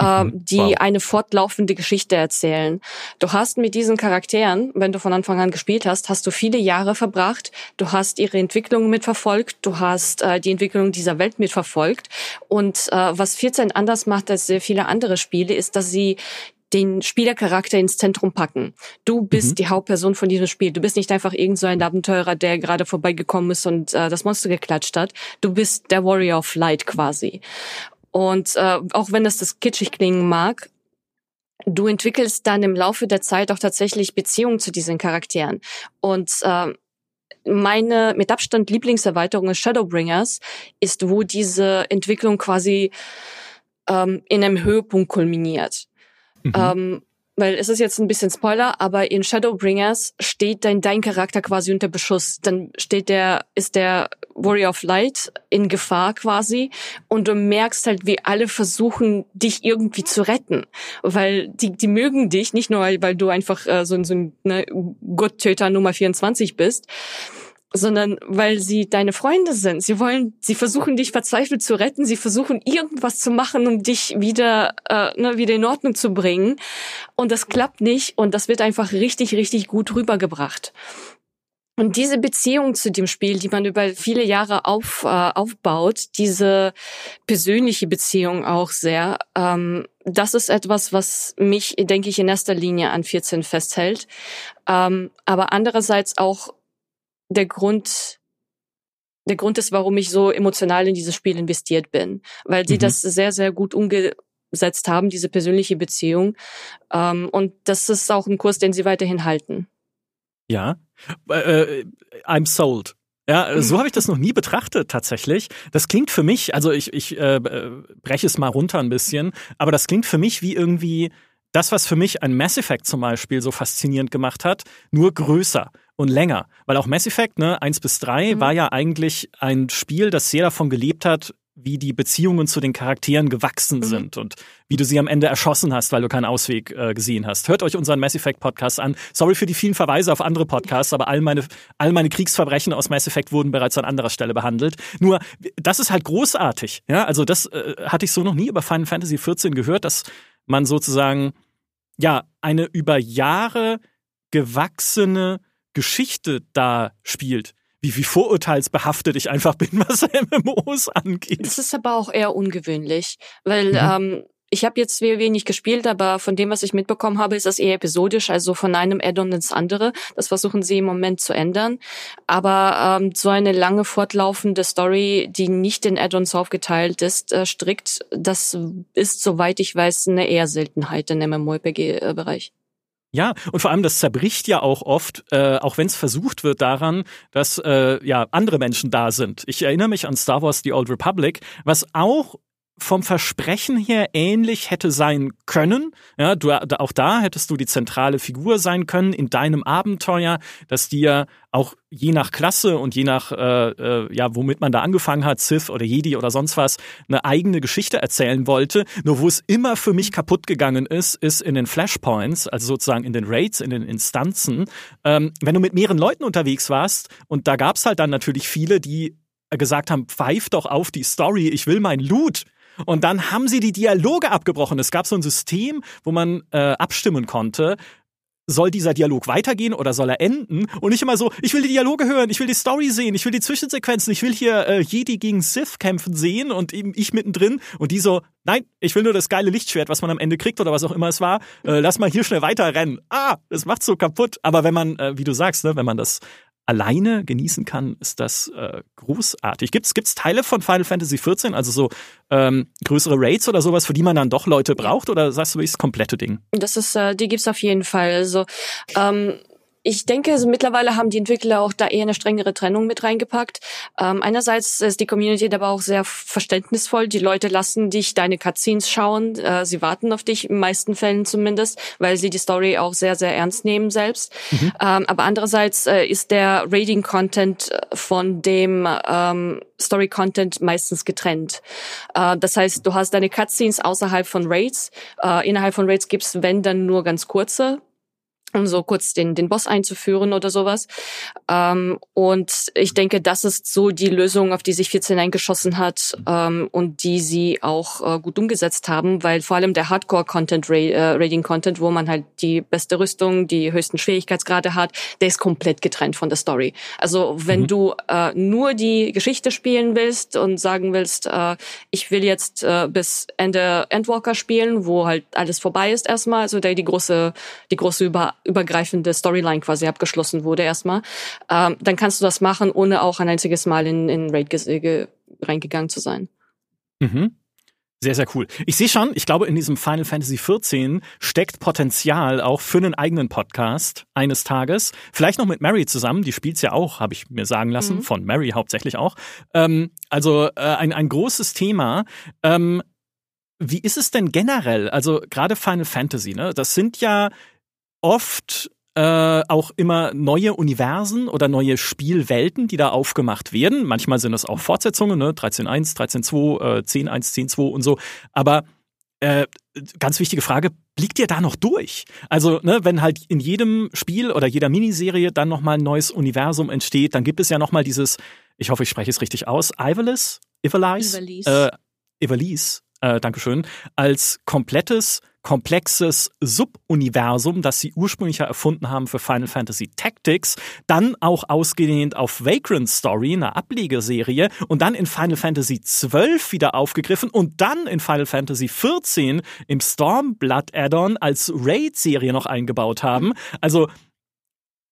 äh, mhm. die wow. eine fortlaufende Geschichte erzählen. Du hast mit diesen Charakteren, wenn du von Anfang an gespielt hast, hast du viele Jahre verbracht. Du hast ihre Entwicklung mitverfolgt. Du hast äh, die Entwicklung dieser Welt mitverfolgt. Und äh, was 14 anders macht als sehr viele andere Spiele, ist, dass sie den Spielercharakter ins Zentrum packen. Du bist mhm. die Hauptperson von diesem Spiel. Du bist nicht einfach irgend so ein Abenteurer, der gerade vorbeigekommen ist und äh, das Monster geklatscht hat. Du bist der Warrior of Light quasi. Und äh, auch wenn das das kitschig klingen mag, du entwickelst dann im Laufe der Zeit auch tatsächlich Beziehungen zu diesen Charakteren. Und äh, meine mit Abstand Lieblingserweiterung ist Shadowbringers ist, wo diese Entwicklung quasi ähm, in einem Höhepunkt kulminiert. Mhm. Ähm, weil es ist jetzt ein bisschen Spoiler, aber in Shadowbringers steht dein, dein Charakter quasi unter Beschuss. Dann steht der, ist der Warrior of Light in Gefahr quasi. Und du merkst halt, wie alle versuchen, dich irgendwie zu retten, weil die, die mögen dich, nicht nur, weil du einfach äh, so, so ein ne, Gotttöter Nummer 24 bist, sondern weil sie deine Freunde sind. Sie wollen, sie versuchen dich verzweifelt zu retten, sie versuchen irgendwas zu machen, um dich wieder, äh, ne, wieder in Ordnung zu bringen. Und das klappt nicht und das wird einfach richtig, richtig gut rübergebracht. Und diese Beziehung zu dem Spiel, die man über viele Jahre auf, äh, aufbaut, diese persönliche Beziehung auch sehr, ähm, das ist etwas, was mich, denke ich, in erster Linie an 14 festhält. Ähm, aber andererseits auch der Grund, der Grund ist, warum ich so emotional in dieses Spiel investiert bin, weil sie mhm. das sehr, sehr gut umgesetzt haben, diese persönliche Beziehung. Ähm, und das ist auch ein Kurs, den sie weiterhin halten. Ja, äh, I'm sold. Ja, so habe ich das noch nie betrachtet tatsächlich. Das klingt für mich, also ich, ich äh, breche es mal runter ein bisschen, aber das klingt für mich wie irgendwie das, was für mich ein Mass Effect zum Beispiel so faszinierend gemacht hat, nur größer und länger. Weil auch Mass Effect, ne, 1 bis 3, mhm. war ja eigentlich ein Spiel, das sehr davon gelebt hat, wie die Beziehungen zu den Charakteren gewachsen mhm. sind und wie du sie am Ende erschossen hast, weil du keinen Ausweg äh, gesehen hast. Hört euch unseren Mass Effect Podcast an. Sorry für die vielen Verweise auf andere Podcasts, aber all meine, all meine Kriegsverbrechen aus Mass Effect wurden bereits an anderer Stelle behandelt. Nur, das ist halt großartig. Ja, also das äh, hatte ich so noch nie über Final Fantasy XIV gehört, dass man sozusagen, ja, eine über Jahre gewachsene Geschichte da spielt. Wie, wie vorurteilsbehaftet ich einfach bin, was MMOs angeht. Das ist aber auch eher ungewöhnlich, weil mhm. ähm, ich habe jetzt wenig gespielt, aber von dem, was ich mitbekommen habe, ist das eher episodisch, also von einem Add-on ins andere. Das versuchen sie im Moment zu ändern. Aber ähm, so eine lange fortlaufende Story, die nicht in Add-ons aufgeteilt ist, äh, strikt, das ist, soweit ich weiß, eine eher Seltenheit im MMORPG-Bereich. Ja, und vor allem das zerbricht ja auch oft, äh, auch wenn es versucht wird daran, dass äh, ja andere Menschen da sind. Ich erinnere mich an Star Wars The Old Republic, was auch vom Versprechen her ähnlich hätte sein können. Ja, du, auch da hättest du die zentrale Figur sein können in deinem Abenteuer, dass dir auch je nach Klasse und je nach, äh, äh, ja, womit man da angefangen hat, Sith oder Jedi oder sonst was, eine eigene Geschichte erzählen wollte. Nur wo es immer für mich kaputt gegangen ist, ist in den Flashpoints, also sozusagen in den Raids, in den Instanzen. Ähm, wenn du mit mehreren Leuten unterwegs warst und da gab's halt dann natürlich viele, die gesagt haben, pfeif doch auf die Story, ich will mein Loot. Und dann haben sie die Dialoge abgebrochen. Es gab so ein System, wo man äh, abstimmen konnte, soll dieser Dialog weitergehen oder soll er enden? Und nicht immer so, ich will die Dialoge hören, ich will die Story sehen, ich will die Zwischensequenzen, ich will hier äh, Jedi gegen Sith kämpfen sehen und eben ich mittendrin und die so, nein, ich will nur das geile Lichtschwert, was man am Ende kriegt oder was auch immer es war. Äh, lass mal hier schnell weiterrennen. Ah, das macht so kaputt. Aber wenn man, äh, wie du sagst, ne, wenn man das alleine genießen kann, ist das äh, großartig. Gibt's gibt's Teile von Final Fantasy XIV, also so ähm, größere Raids oder sowas, für die man dann doch Leute braucht, oder sagst du, das komplette Ding? Das ist, äh, die gibt's auf jeden Fall. Also ähm, ich denke, also mittlerweile haben die Entwickler auch da eher eine strengere Trennung mit reingepackt. Ähm, einerseits ist die Community aber auch sehr verständnisvoll. Die Leute lassen dich deine Cutscenes schauen. Äh, sie warten auf dich, in meisten Fällen zumindest, weil sie die Story auch sehr, sehr ernst nehmen selbst. Mhm. Ähm, aber andererseits äh, ist der Raiding-Content äh, von dem ähm, Story-Content meistens getrennt. Äh, das heißt, du hast deine Cutscenes außerhalb von Raids. Äh, innerhalb von Raids gibt's, wenn, dann nur ganz kurze um so kurz den, den Boss einzuführen oder sowas. Ähm, und ich denke, das ist so die Lösung, auf die sich 14 eingeschossen hat ähm, und die sie auch äh, gut umgesetzt haben, weil vor allem der Hardcore-Content, äh, wo man halt die beste Rüstung, die höchsten Schwierigkeitsgrade hat, der ist komplett getrennt von der Story. Also wenn mhm. du äh, nur die Geschichte spielen willst und sagen willst, äh, ich will jetzt äh, bis Ende Endwalker spielen, wo halt alles vorbei ist erstmal, also der die große, die große Über übergreifende Storyline quasi abgeschlossen wurde erstmal, ähm, dann kannst du das machen, ohne auch ein einziges Mal in, in Raid reingegangen zu sein. Mhm. Sehr, sehr cool. Ich sehe schon, ich glaube, in diesem Final Fantasy XIV steckt Potenzial auch für einen eigenen Podcast eines Tages. Vielleicht noch mit Mary zusammen, die spielt's ja auch, habe ich mir sagen lassen, mhm. von Mary hauptsächlich auch. Ähm, also äh, ein, ein großes Thema. Ähm, wie ist es denn generell? Also gerade Final Fantasy, ne? Das sind ja oft äh, auch immer neue Universen oder neue Spielwelten, die da aufgemacht werden. Manchmal sind es auch Fortsetzungen, ne? 13.1, 13.2, äh, 10.1, 10.2 und so. Aber äh, ganz wichtige Frage, blickt ihr da noch durch? Also, ne, wenn halt in jedem Spiel oder jeder Miniserie dann nochmal ein neues Universum entsteht, dann gibt es ja nochmal dieses, ich hoffe, ich spreche es richtig aus, Ivalis? Ivalis? Ivalis. Äh, Ivalis, äh, Dankeschön, als komplettes komplexes Subuniversum, das sie ursprünglich erfunden haben für Final Fantasy Tactics, dann auch ausgedehnt auf Vagrant Story, eine Ablegeserie, und dann in Final Fantasy XII wieder aufgegriffen und dann in Final Fantasy XIV im Stormblood Add-on als Raid-Serie noch eingebaut haben. Also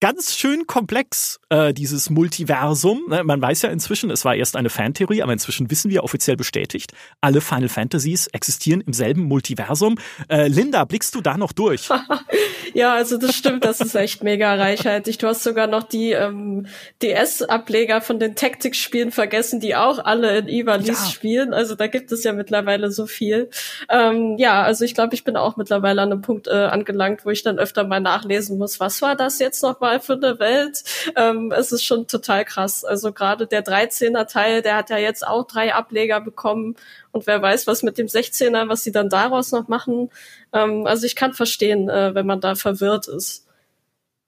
ganz schön komplex, äh, dieses Multiversum. Ne, man weiß ja inzwischen, es war erst eine Fantheorie, aber inzwischen wissen wir offiziell bestätigt, alle Final Fantasies existieren im selben Multiversum. Äh, Linda, blickst du da noch durch? ja, also das stimmt, das ist echt mega reichhaltig. Du hast sogar noch die ähm, DS-Ableger von den Tactics-Spielen vergessen, die auch alle in Ivalice ja. spielen. Also da gibt es ja mittlerweile so viel. Ähm, ja, also ich glaube, ich bin auch mittlerweile an einem Punkt äh, angelangt, wo ich dann öfter mal nachlesen muss, was war das jetzt noch mal für eine Welt. Ähm, es ist schon total krass. Also gerade der 13er Teil, der hat ja jetzt auch drei Ableger bekommen und wer weiß, was mit dem 16er, was sie dann daraus noch machen. Ähm, also ich kann verstehen, äh, wenn man da verwirrt ist.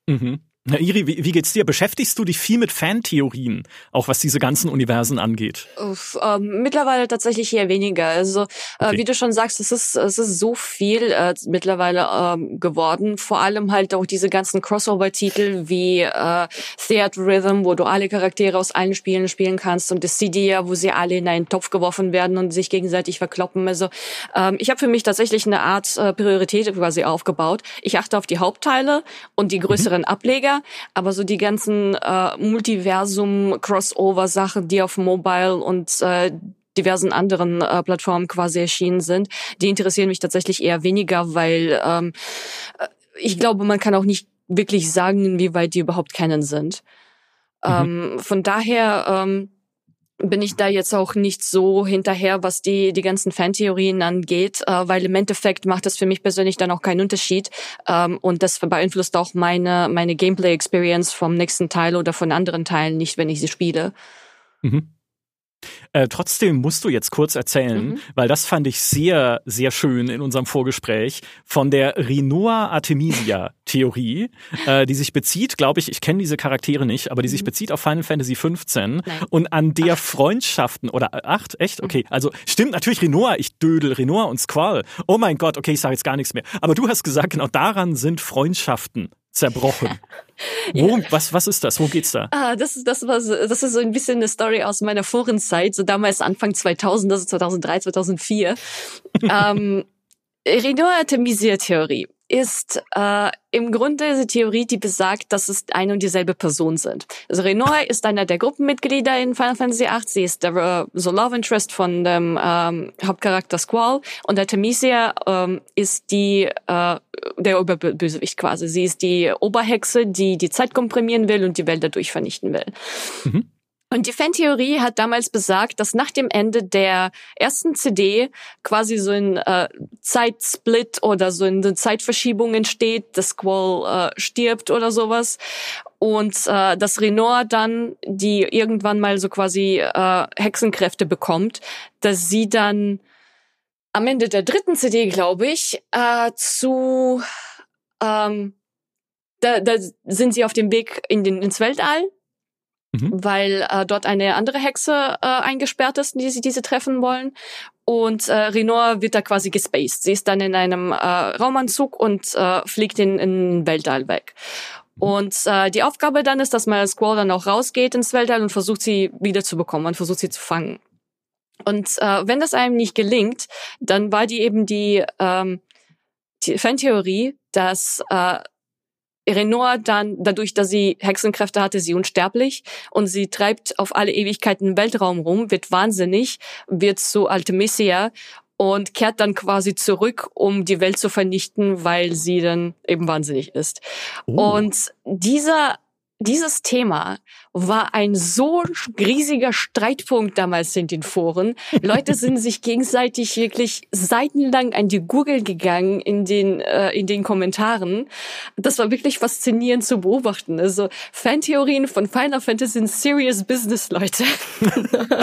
Mhm. Na, Iri, wie, wie geht's dir? Beschäftigst du dich viel mit Fantheorien, auch was diese ganzen Universen angeht? Uff, ähm, mittlerweile tatsächlich eher weniger. Also, äh, wie du schon sagst, es ist, es ist so viel äh, mittlerweile ähm, geworden. Vor allem halt auch diese ganzen Crossover-Titel wie äh, Theater Rhythm, wo du alle Charaktere aus allen Spielen spielen kannst und das wo sie alle in einen Topf geworfen werden und sich gegenseitig verkloppen. Also, ähm, ich habe für mich tatsächlich eine Art äh, Priorität quasi aufgebaut. Ich achte auf die Hauptteile und die größeren mhm. Ableger aber so die ganzen äh, Multiversum-Crossover-Sachen, die auf Mobile und äh, diversen anderen äh, Plattformen quasi erschienen sind, die interessieren mich tatsächlich eher weniger, weil ähm, äh, ich glaube, man kann auch nicht wirklich sagen, inwieweit die überhaupt kennen sind. Mhm. Ähm, von daher ähm, bin ich da jetzt auch nicht so hinterher, was die, die ganzen Fantheorien angeht, äh, weil im Endeffekt macht das für mich persönlich dann auch keinen Unterschied. Ähm, und das beeinflusst auch meine, meine Gameplay-Experience vom nächsten Teil oder von anderen Teilen nicht, wenn ich sie spiele. Mhm. Äh, trotzdem musst du jetzt kurz erzählen, mhm. weil das fand ich sehr, sehr schön in unserem Vorgespräch von der Rinoa Artemisia Theorie, äh, die sich bezieht, glaube ich, ich kenne diese Charaktere nicht, aber die sich mhm. bezieht auf Final Fantasy 15 Nein. und an der acht. Freundschaften oder äh, acht, echt? Okay, mhm. also stimmt natürlich Rinoa, ich dödel Rinoa und Squall. Oh mein Gott, okay, ich sage jetzt gar nichts mehr. Aber du hast gesagt, genau daran sind Freundschaften zerbrochen. Wo, was, was ist das? Wo geht's da? Ah, das ist, das war, das ist so ein bisschen eine Story aus meiner Forenzeit, so damals Anfang 2000, also 2003, 2004. ähm, Renault Artemisia-Theorie ist äh, im Grunde diese Theorie, die besagt, dass es eine und dieselbe Person sind. Also Renoir ist einer der Gruppenmitglieder in Final Fantasy VIII. Sie ist der uh, so Love Interest von dem ähm, Hauptcharakter Squall und Artemisia ähm, ist die äh, der Oberbösewicht quasi. Sie ist die Oberhexe, die die Zeit komprimieren will und die Welt dadurch vernichten will. Mhm. Und die Fantheorie hat damals besagt, dass nach dem Ende der ersten CD quasi so ein äh, Zeitsplit oder so eine Zeitverschiebung entsteht, dass Squall äh, stirbt oder sowas. Und äh, dass Renor dann, die irgendwann mal so quasi äh, Hexenkräfte bekommt, dass sie dann am Ende der dritten CD, glaube ich, äh, zu ähm, da, da sind sie auf dem Weg in den, ins Weltall mhm. weil äh, dort eine andere Hexe äh, eingesperrt ist, die sie diese treffen wollen. Und äh, Renor wird da quasi gespaced. Sie ist dann in einem äh, Raumanzug und äh, fliegt in, in Weltall weg. Und äh, die Aufgabe dann ist, dass man als Squall dann auch rausgeht ins Weltall und versucht sie wiederzubekommen und versucht sie zu fangen. Und äh, wenn das einem nicht gelingt, dann war die eben die, ähm, die Fantheorie, dass äh, Renoir dann, dadurch, dass sie Hexenkräfte hatte, sie unsterblich und sie treibt auf alle Ewigkeiten im Weltraum rum, wird wahnsinnig, wird zu Artemisia und kehrt dann quasi zurück, um die Welt zu vernichten, weil sie dann eben wahnsinnig ist. Oh. Und dieser dieses Thema war ein so riesiger Streitpunkt damals in den Foren. Leute sind sich gegenseitig wirklich seitenlang an die Google gegangen in den äh, in den Kommentaren. Das war wirklich faszinierend zu beobachten. Also Fantheorien von Final Fantasy sind serious business, Leute.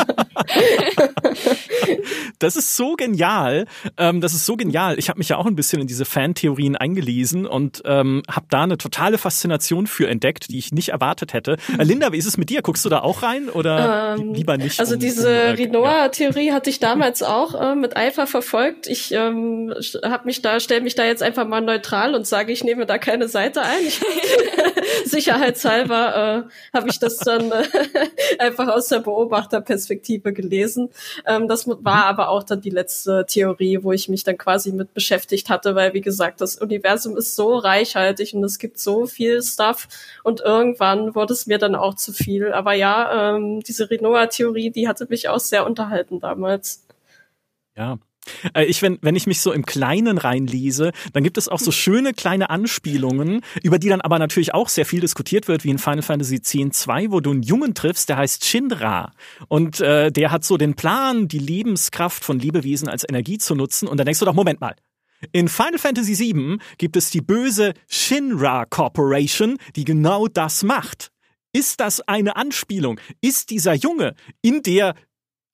das ist so genial. Ähm, das ist so genial. Ich habe mich ja auch ein bisschen in diese Fantheorien eingelesen und ähm, habe da eine totale Faszination für entdeckt, die ich nicht erwartet hätte. Äh, Linda, wie ist es mit dir? Guckst du da auch rein oder ähm, lieber nicht? Also um, diese um, äh, Rinoa-Theorie ja. hatte ich damals auch äh, mit Eifer verfolgt. Ich ähm, habe mich da, stelle mich da jetzt einfach mal neutral und sage, ich nehme da keine Seite ein. Ich, sicherheitshalber äh, habe ich das dann äh, einfach aus der Beobachterperspektive gelesen. Ähm, das war mhm. aber auch dann die letzte Theorie, wo ich mich dann quasi mit beschäftigt hatte, weil wie gesagt, das Universum ist so reichhaltig und es gibt so viel Stuff und irgendwann wurde es mir dann auch zu viel. Aber ja, ähm, diese Renoa-Theorie, die hatte mich auch sehr unterhalten damals. Ja, ich, wenn, wenn ich mich so im Kleinen reinlese, dann gibt es auch so schöne kleine Anspielungen, über die dann aber natürlich auch sehr viel diskutiert wird, wie in Final Fantasy X-2, wo du einen Jungen triffst, der heißt Shinra. Und äh, der hat so den Plan, die Lebenskraft von Lebewesen als Energie zu nutzen. Und dann denkst du doch, Moment mal. In Final Fantasy VII gibt es die böse Shinra Corporation, die genau das macht. Ist das eine Anspielung? Ist dieser Junge in der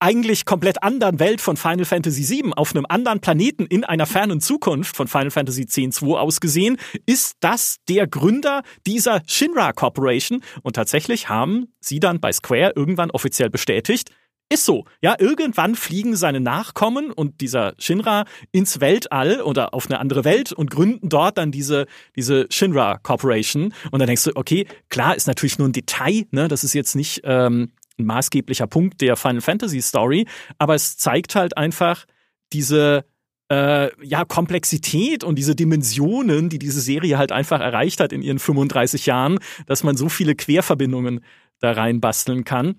eigentlich komplett anderen Welt von Final Fantasy VII auf einem anderen Planeten in einer fernen Zukunft von Final Fantasy X-2 ausgesehen, ist das der Gründer dieser Shinra Corporation und tatsächlich haben sie dann bei Square irgendwann offiziell bestätigt, ist so. Ja, irgendwann fliegen seine Nachkommen und dieser Shinra ins Weltall oder auf eine andere Welt und gründen dort dann diese, diese Shinra Corporation. Und dann denkst du, okay, klar, ist natürlich nur ein Detail, ne? Das ist jetzt nicht ähm, ein maßgeblicher Punkt der Final Fantasy Story, aber es zeigt halt einfach diese äh, ja, Komplexität und diese Dimensionen, die diese Serie halt einfach erreicht hat in ihren 35 Jahren, dass man so viele Querverbindungen da reinbasteln kann.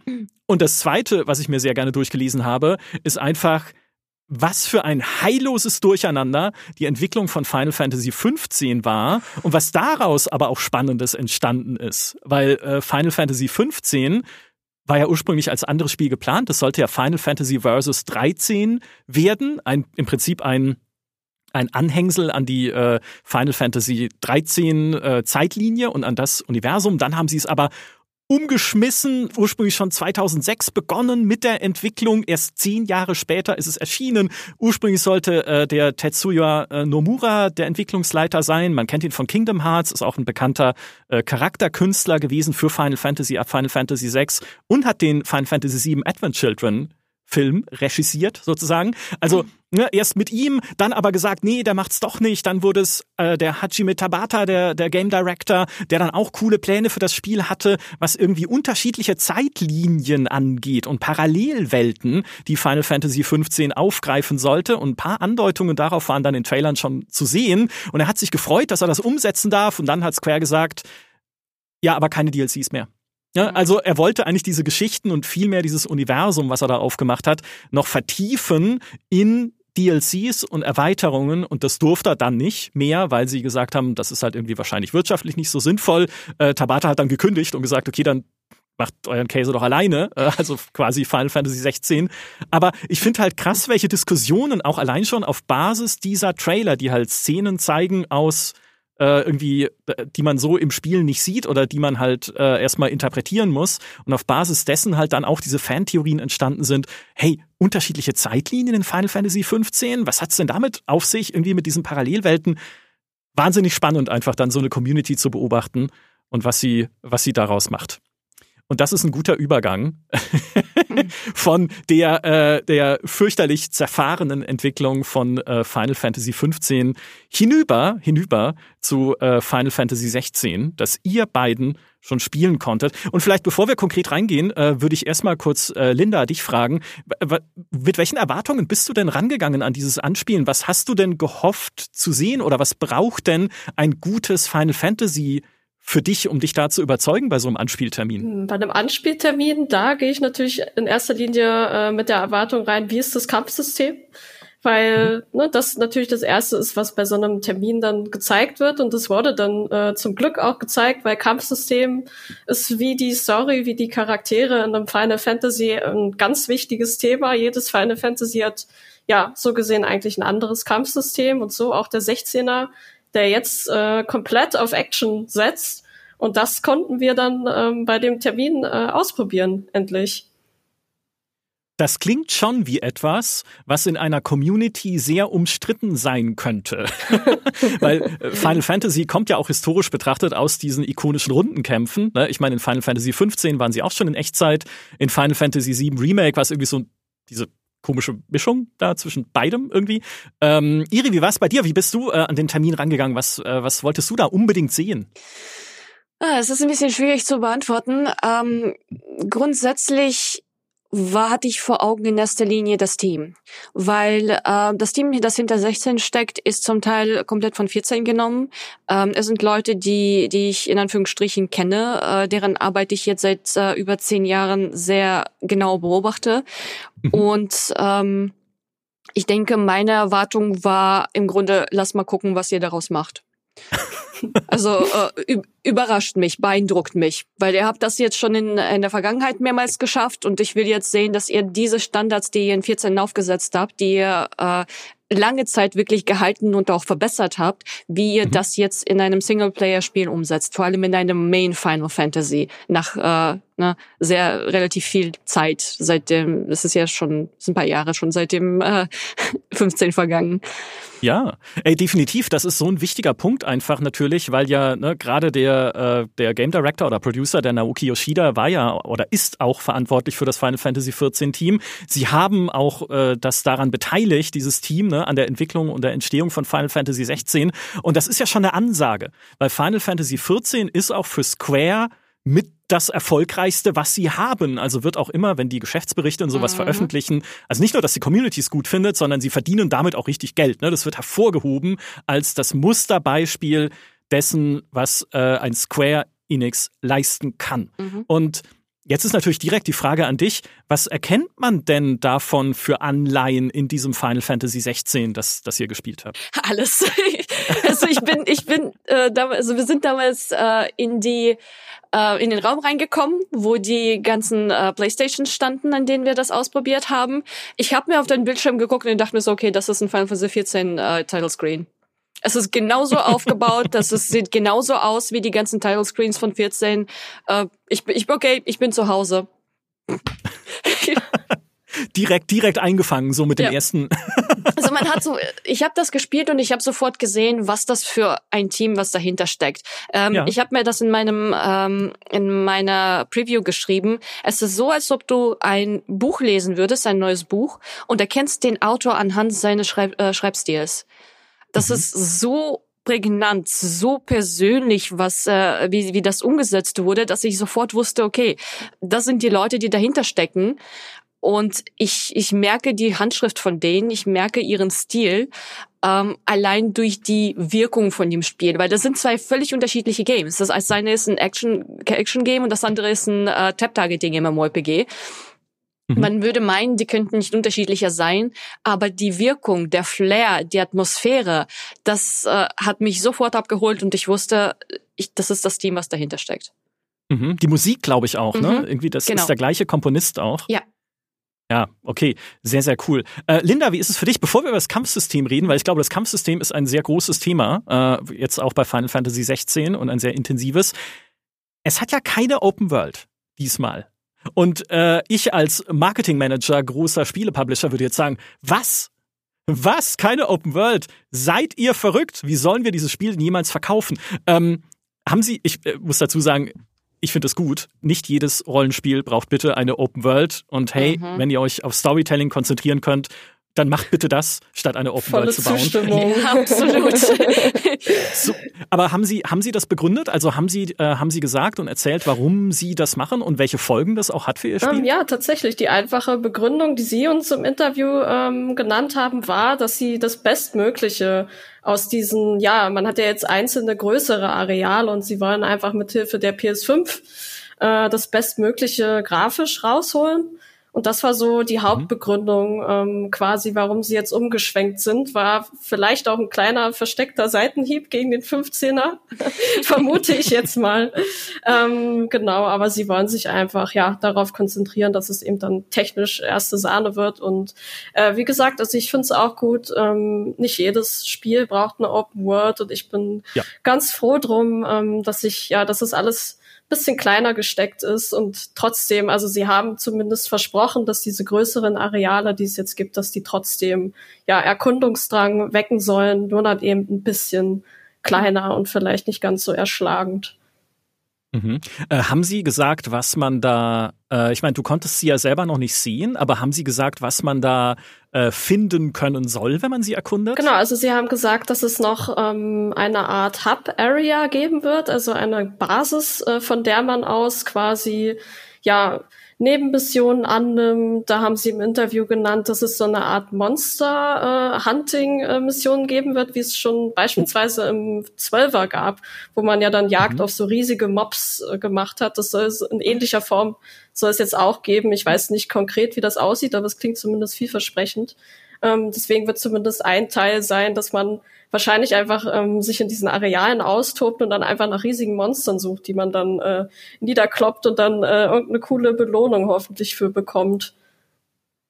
Und das Zweite, was ich mir sehr gerne durchgelesen habe, ist einfach, was für ein heilloses Durcheinander die Entwicklung von Final Fantasy XV war und was daraus aber auch Spannendes entstanden ist. Weil äh, Final Fantasy XV war ja ursprünglich als anderes Spiel geplant. Das sollte ja Final Fantasy Versus 13 werden. Ein, Im Prinzip ein, ein Anhängsel an die äh, Final Fantasy 13 äh, Zeitlinie und an das Universum. Dann haben sie es aber umgeschmissen, ursprünglich schon 2006 begonnen mit der Entwicklung. Erst zehn Jahre später ist es erschienen. Ursprünglich sollte äh, der Tetsuya äh, Nomura der Entwicklungsleiter sein. Man kennt ihn von Kingdom Hearts, ist auch ein bekannter äh, Charakterkünstler gewesen für Final Fantasy ab Final Fantasy VI und hat den Final Fantasy VII Advent Children Film regisiert sozusagen. Also ne, erst mit ihm, dann aber gesagt, nee, der macht's doch nicht. Dann wurde es äh, der Hajime Tabata, der, der Game Director, der dann auch coole Pläne für das Spiel hatte, was irgendwie unterschiedliche Zeitlinien angeht und Parallelwelten, die Final Fantasy 15 aufgreifen sollte. Und ein paar Andeutungen darauf waren dann in Trailern schon zu sehen. Und er hat sich gefreut, dass er das umsetzen darf. Und dann hat Square gesagt, ja, aber keine DLCs mehr. Ja, mhm. also er wollte eigentlich diese Geschichten und vielmehr dieses Universum, was er da aufgemacht hat, noch vertiefen in DLCs und Erweiterungen und das durfte er dann nicht mehr, weil sie gesagt haben, das ist halt irgendwie wahrscheinlich wirtschaftlich nicht so sinnvoll. Äh, Tabata hat dann gekündigt und gesagt, okay, dann macht euren Käse doch alleine, äh, also quasi Final Fantasy 16. Aber ich finde halt krass, welche Diskussionen auch allein schon auf Basis dieser Trailer, die halt Szenen zeigen aus äh, irgendwie, äh, die man so im Spiel nicht sieht oder die man halt äh, erstmal interpretieren muss und auf Basis dessen halt dann auch diese Fantheorien entstanden sind. Hey, unterschiedliche Zeitlinien in Final Fantasy 15? Was hat's denn damit auf sich irgendwie mit diesen Parallelwelten? Wahnsinnig spannend einfach dann so eine Community zu beobachten und was sie was sie daraus macht. Und das ist ein guter Übergang von der, äh, der fürchterlich zerfahrenen Entwicklung von äh, Final Fantasy 15 hinüber, hinüber zu äh, Final Fantasy 16, das ihr beiden schon spielen konntet. Und vielleicht bevor wir konkret reingehen, äh, würde ich erstmal kurz äh, Linda dich fragen, mit welchen Erwartungen bist du denn rangegangen an dieses Anspielen? Was hast du denn gehofft zu sehen oder was braucht denn ein gutes Final Fantasy für dich, um dich da zu überzeugen bei so einem Anspieltermin? Hm, bei einem Anspieltermin, da gehe ich natürlich in erster Linie äh, mit der Erwartung rein, wie ist das Kampfsystem? weil ne, das natürlich das Erste ist, was bei so einem Termin dann gezeigt wird und das wurde dann äh, zum Glück auch gezeigt, weil Kampfsystem ist wie die Story, wie die Charaktere in einem Final Fantasy ein ganz wichtiges Thema. Jedes Final Fantasy hat ja so gesehen eigentlich ein anderes Kampfsystem und so auch der 16er, der jetzt äh, komplett auf Action setzt und das konnten wir dann ähm, bei dem Termin äh, ausprobieren, endlich. Das klingt schon wie etwas, was in einer Community sehr umstritten sein könnte. Weil äh, Final Fantasy kommt ja auch historisch betrachtet aus diesen ikonischen Rundenkämpfen. Ne? Ich meine, in Final Fantasy 15 waren sie auch schon in Echtzeit. In Final Fantasy 7 Remake war es irgendwie so diese komische Mischung da zwischen beidem irgendwie. Ähm, Iri, wie war es bei dir? Wie bist du äh, an den Termin rangegangen? Was, äh, was wolltest du da unbedingt sehen? Ah, es ist ein bisschen schwierig zu beantworten. Ähm, grundsätzlich war, hatte ich vor Augen in erster Linie das Team. Weil äh, das Team, das hinter 16 steckt, ist zum Teil komplett von 14 genommen. Ähm, es sind Leute, die, die ich in Anführungsstrichen kenne, äh, deren Arbeit ich jetzt seit äh, über zehn Jahren sehr genau beobachte. Mhm. Und ähm, ich denke, meine Erwartung war im Grunde, lass mal gucken, was ihr daraus macht. Also äh, überrascht mich, beeindruckt mich, weil ihr habt das jetzt schon in, in der Vergangenheit mehrmals geschafft und ich will jetzt sehen, dass ihr diese Standards, die ihr in 14 aufgesetzt habt, die ihr äh, lange Zeit wirklich gehalten und auch verbessert habt, wie ihr mhm. das jetzt in einem Singleplayer-Spiel umsetzt, vor allem in einem Main Final Fantasy nach äh, ne, sehr relativ viel Zeit seitdem, das ist ja schon ist ein paar Jahre schon seit dem äh, 15 vergangen. Ja, ey, definitiv. Das ist so ein wichtiger Punkt einfach natürlich, weil ja ne, gerade der, äh, der Game Director oder Producer, der Naoki Yoshida, war ja oder ist auch verantwortlich für das Final Fantasy 14 Team. Sie haben auch äh, das daran beteiligt, dieses Team, ne, an der Entwicklung und der Entstehung von Final Fantasy 16. Und das ist ja schon eine Ansage, weil Final Fantasy 14 ist auch für Square mit das erfolgreichste, was sie haben. Also wird auch immer, wenn die Geschäftsberichte und sowas mhm. veröffentlichen, also nicht nur, dass die Community es gut findet, sondern sie verdienen damit auch richtig Geld. Ne? Das wird hervorgehoben als das Musterbeispiel dessen, was äh, ein Square Enix leisten kann. Mhm. Und Jetzt ist natürlich direkt die Frage an dich, was erkennt man denn davon für Anleihen in diesem Final Fantasy 16, das, das ihr gespielt habt? Alles. also ich bin, ich bin, äh, damals, also wir sind damals äh, in die äh, in den Raum reingekommen, wo die ganzen äh, Playstations standen, an denen wir das ausprobiert haben. Ich habe mir auf den Bildschirm geguckt und dachte mir so, okay, das ist ein Final Fantasy 14 äh, Title Screen. Es ist genauso aufgebaut, dass es sieht genauso aus wie die ganzen Title Screens von 14. Äh, ich, ich, okay, ich bin zu Hause. direkt, direkt eingefangen, so mit dem ersten. also man hat so, ich habe das gespielt und ich habe sofort gesehen, was das für ein Team, was dahinter steckt. Ähm, ja. Ich habe mir das in meinem, ähm, in meiner Preview geschrieben. Es ist so, als ob du ein Buch lesen würdest, ein neues Buch, und erkennst den Autor anhand seines Schreib äh, Schreibstils. Das mhm. ist so prägnant, so persönlich, was äh, wie, wie das umgesetzt wurde, dass ich sofort wusste, okay, das sind die Leute, die dahinter stecken. Und ich, ich merke die Handschrift von denen, ich merke ihren Stil, ähm, allein durch die Wirkung von dem Spiel, weil das sind zwei völlig unterschiedliche Games. Das eine ist ein Action, Action Game und das andere ist ein äh, Tap-Targeting MMORPG. Mhm. Man würde meinen, die könnten nicht unterschiedlicher sein, aber die Wirkung, der Flair, die Atmosphäre, das äh, hat mich sofort abgeholt und ich wusste, ich, das ist das Team, was dahinter steckt. Mhm. Die Musik, glaube ich auch, ne? mhm. ne? Irgendwie, das genau. ist der gleiche Komponist auch. Ja. Ja, okay, sehr, sehr cool. Äh, Linda, wie ist es für dich, bevor wir über das Kampfsystem reden, weil ich glaube, das Kampfsystem ist ein sehr großes Thema, äh, jetzt auch bei Final Fantasy 16 und ein sehr intensives. Es hat ja keine Open World diesmal. Und äh, ich als Marketingmanager großer Spielepublisher würde jetzt sagen, was? Was? Keine Open World? Seid ihr verrückt? Wie sollen wir dieses Spiel jemals verkaufen? Ähm, haben Sie, ich äh, muss dazu sagen, ich finde es gut. Nicht jedes Rollenspiel braucht bitte eine Open World. Und hey, mhm. wenn ihr euch auf Storytelling konzentrieren könnt, dann macht bitte das, statt eine Open Volle World zu bauen. Zustimmung. Ja, absolut. so, aber haben Sie, haben Sie das begründet? Also haben Sie, äh, haben Sie gesagt und erzählt, warum Sie das machen und welche Folgen das auch hat für Ihr Spiel? Ähm, ja, tatsächlich. Die einfache Begründung, die Sie uns im Interview ähm, genannt haben, war, dass Sie das Bestmögliche aus diesen, ja, man hat ja jetzt einzelne größere Areale und Sie wollen einfach mit Hilfe der PS5 äh, das Bestmögliche grafisch rausholen. Und das war so die mhm. Hauptbegründung, ähm, quasi, warum sie jetzt umgeschwenkt sind. War vielleicht auch ein kleiner versteckter Seitenhieb gegen den 15er, vermute ich jetzt mal. Ähm, genau, aber sie wollen sich einfach ja darauf konzentrieren, dass es eben dann technisch erste Sahne wird. Und äh, wie gesagt, also ich finde es auch gut. Ähm, nicht jedes Spiel braucht eine Open World und ich bin ja. ganz froh drum, ähm, dass ich ja, dass es alles bisschen kleiner gesteckt ist und trotzdem, also sie haben zumindest versprochen, dass diese größeren Areale, die es jetzt gibt, dass die trotzdem ja Erkundungsdrang wecken sollen, nur dann eben ein bisschen kleiner und vielleicht nicht ganz so erschlagend. Mhm. Äh, haben Sie gesagt, was man da, äh, ich meine, du konntest sie ja selber noch nicht sehen, aber haben Sie gesagt, was man da äh, finden können soll, wenn man sie erkundet? Genau, also Sie haben gesagt, dass es noch ähm, eine Art Hub-Area geben wird, also eine Basis, äh, von der man aus quasi ja Nebenmissionen annimmt. Da haben sie im Interview genannt, dass es so eine Art Monster-Hunting-Mission geben wird, wie es schon beispielsweise im Zwölfer gab, wo man ja dann Jagd mhm. auf so riesige Mobs äh, gemacht hat. Das soll es in ähnlicher Form soll es jetzt auch geben. Ich weiß nicht konkret, wie das aussieht, aber es klingt zumindest vielversprechend. Ähm, deswegen wird zumindest ein Teil sein, dass man wahrscheinlich einfach ähm, sich in diesen Arealen austobt und dann einfach nach riesigen Monstern sucht, die man dann äh, niederkloppt und dann äh, irgendeine coole Belohnung hoffentlich für bekommt.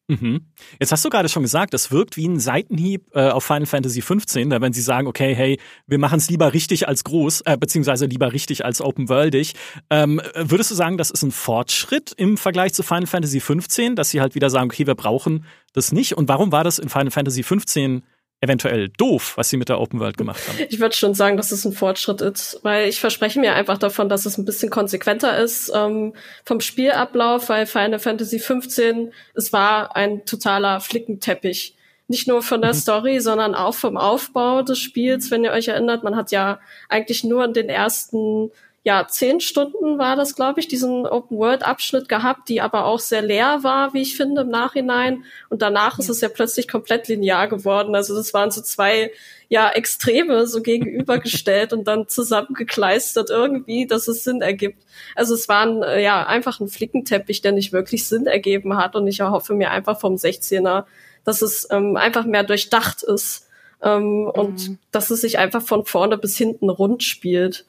Mhm. Jetzt hast du gerade schon gesagt, es wirkt wie ein Seitenhieb äh, auf Final Fantasy XV, da wenn sie sagen, okay, hey, wir machen es lieber richtig als groß, äh, beziehungsweise lieber richtig als open worldig. Ähm, würdest du sagen, das ist ein Fortschritt im Vergleich zu Final Fantasy XV, dass sie halt wieder sagen, okay, wir brauchen das nicht? Und warum war das in Final Fantasy XV eventuell doof, was sie mit der Open World gemacht haben. Ich würde schon sagen, dass es ein Fortschritt ist, weil ich verspreche mir einfach davon, dass es ein bisschen konsequenter ist ähm, vom Spielablauf, weil Final Fantasy 15, es war ein totaler Flickenteppich. Nicht nur von der mhm. Story, sondern auch vom Aufbau des Spiels. Wenn ihr euch erinnert, man hat ja eigentlich nur in den ersten ja, zehn Stunden war das, glaube ich, diesen Open-World-Abschnitt gehabt, die aber auch sehr leer war, wie ich finde, im Nachhinein. Und danach ja. ist es ja plötzlich komplett linear geworden. Also das waren so zwei, ja, Extreme so gegenübergestellt und dann zusammengekleistert irgendwie, dass es Sinn ergibt. Also es war ein, äh, ja, einfach ein Flickenteppich, der nicht wirklich Sinn ergeben hat. Und ich erhoffe mir einfach vom 16er, dass es ähm, einfach mehr durchdacht ist. Ähm, mhm. Und dass es sich einfach von vorne bis hinten rund spielt.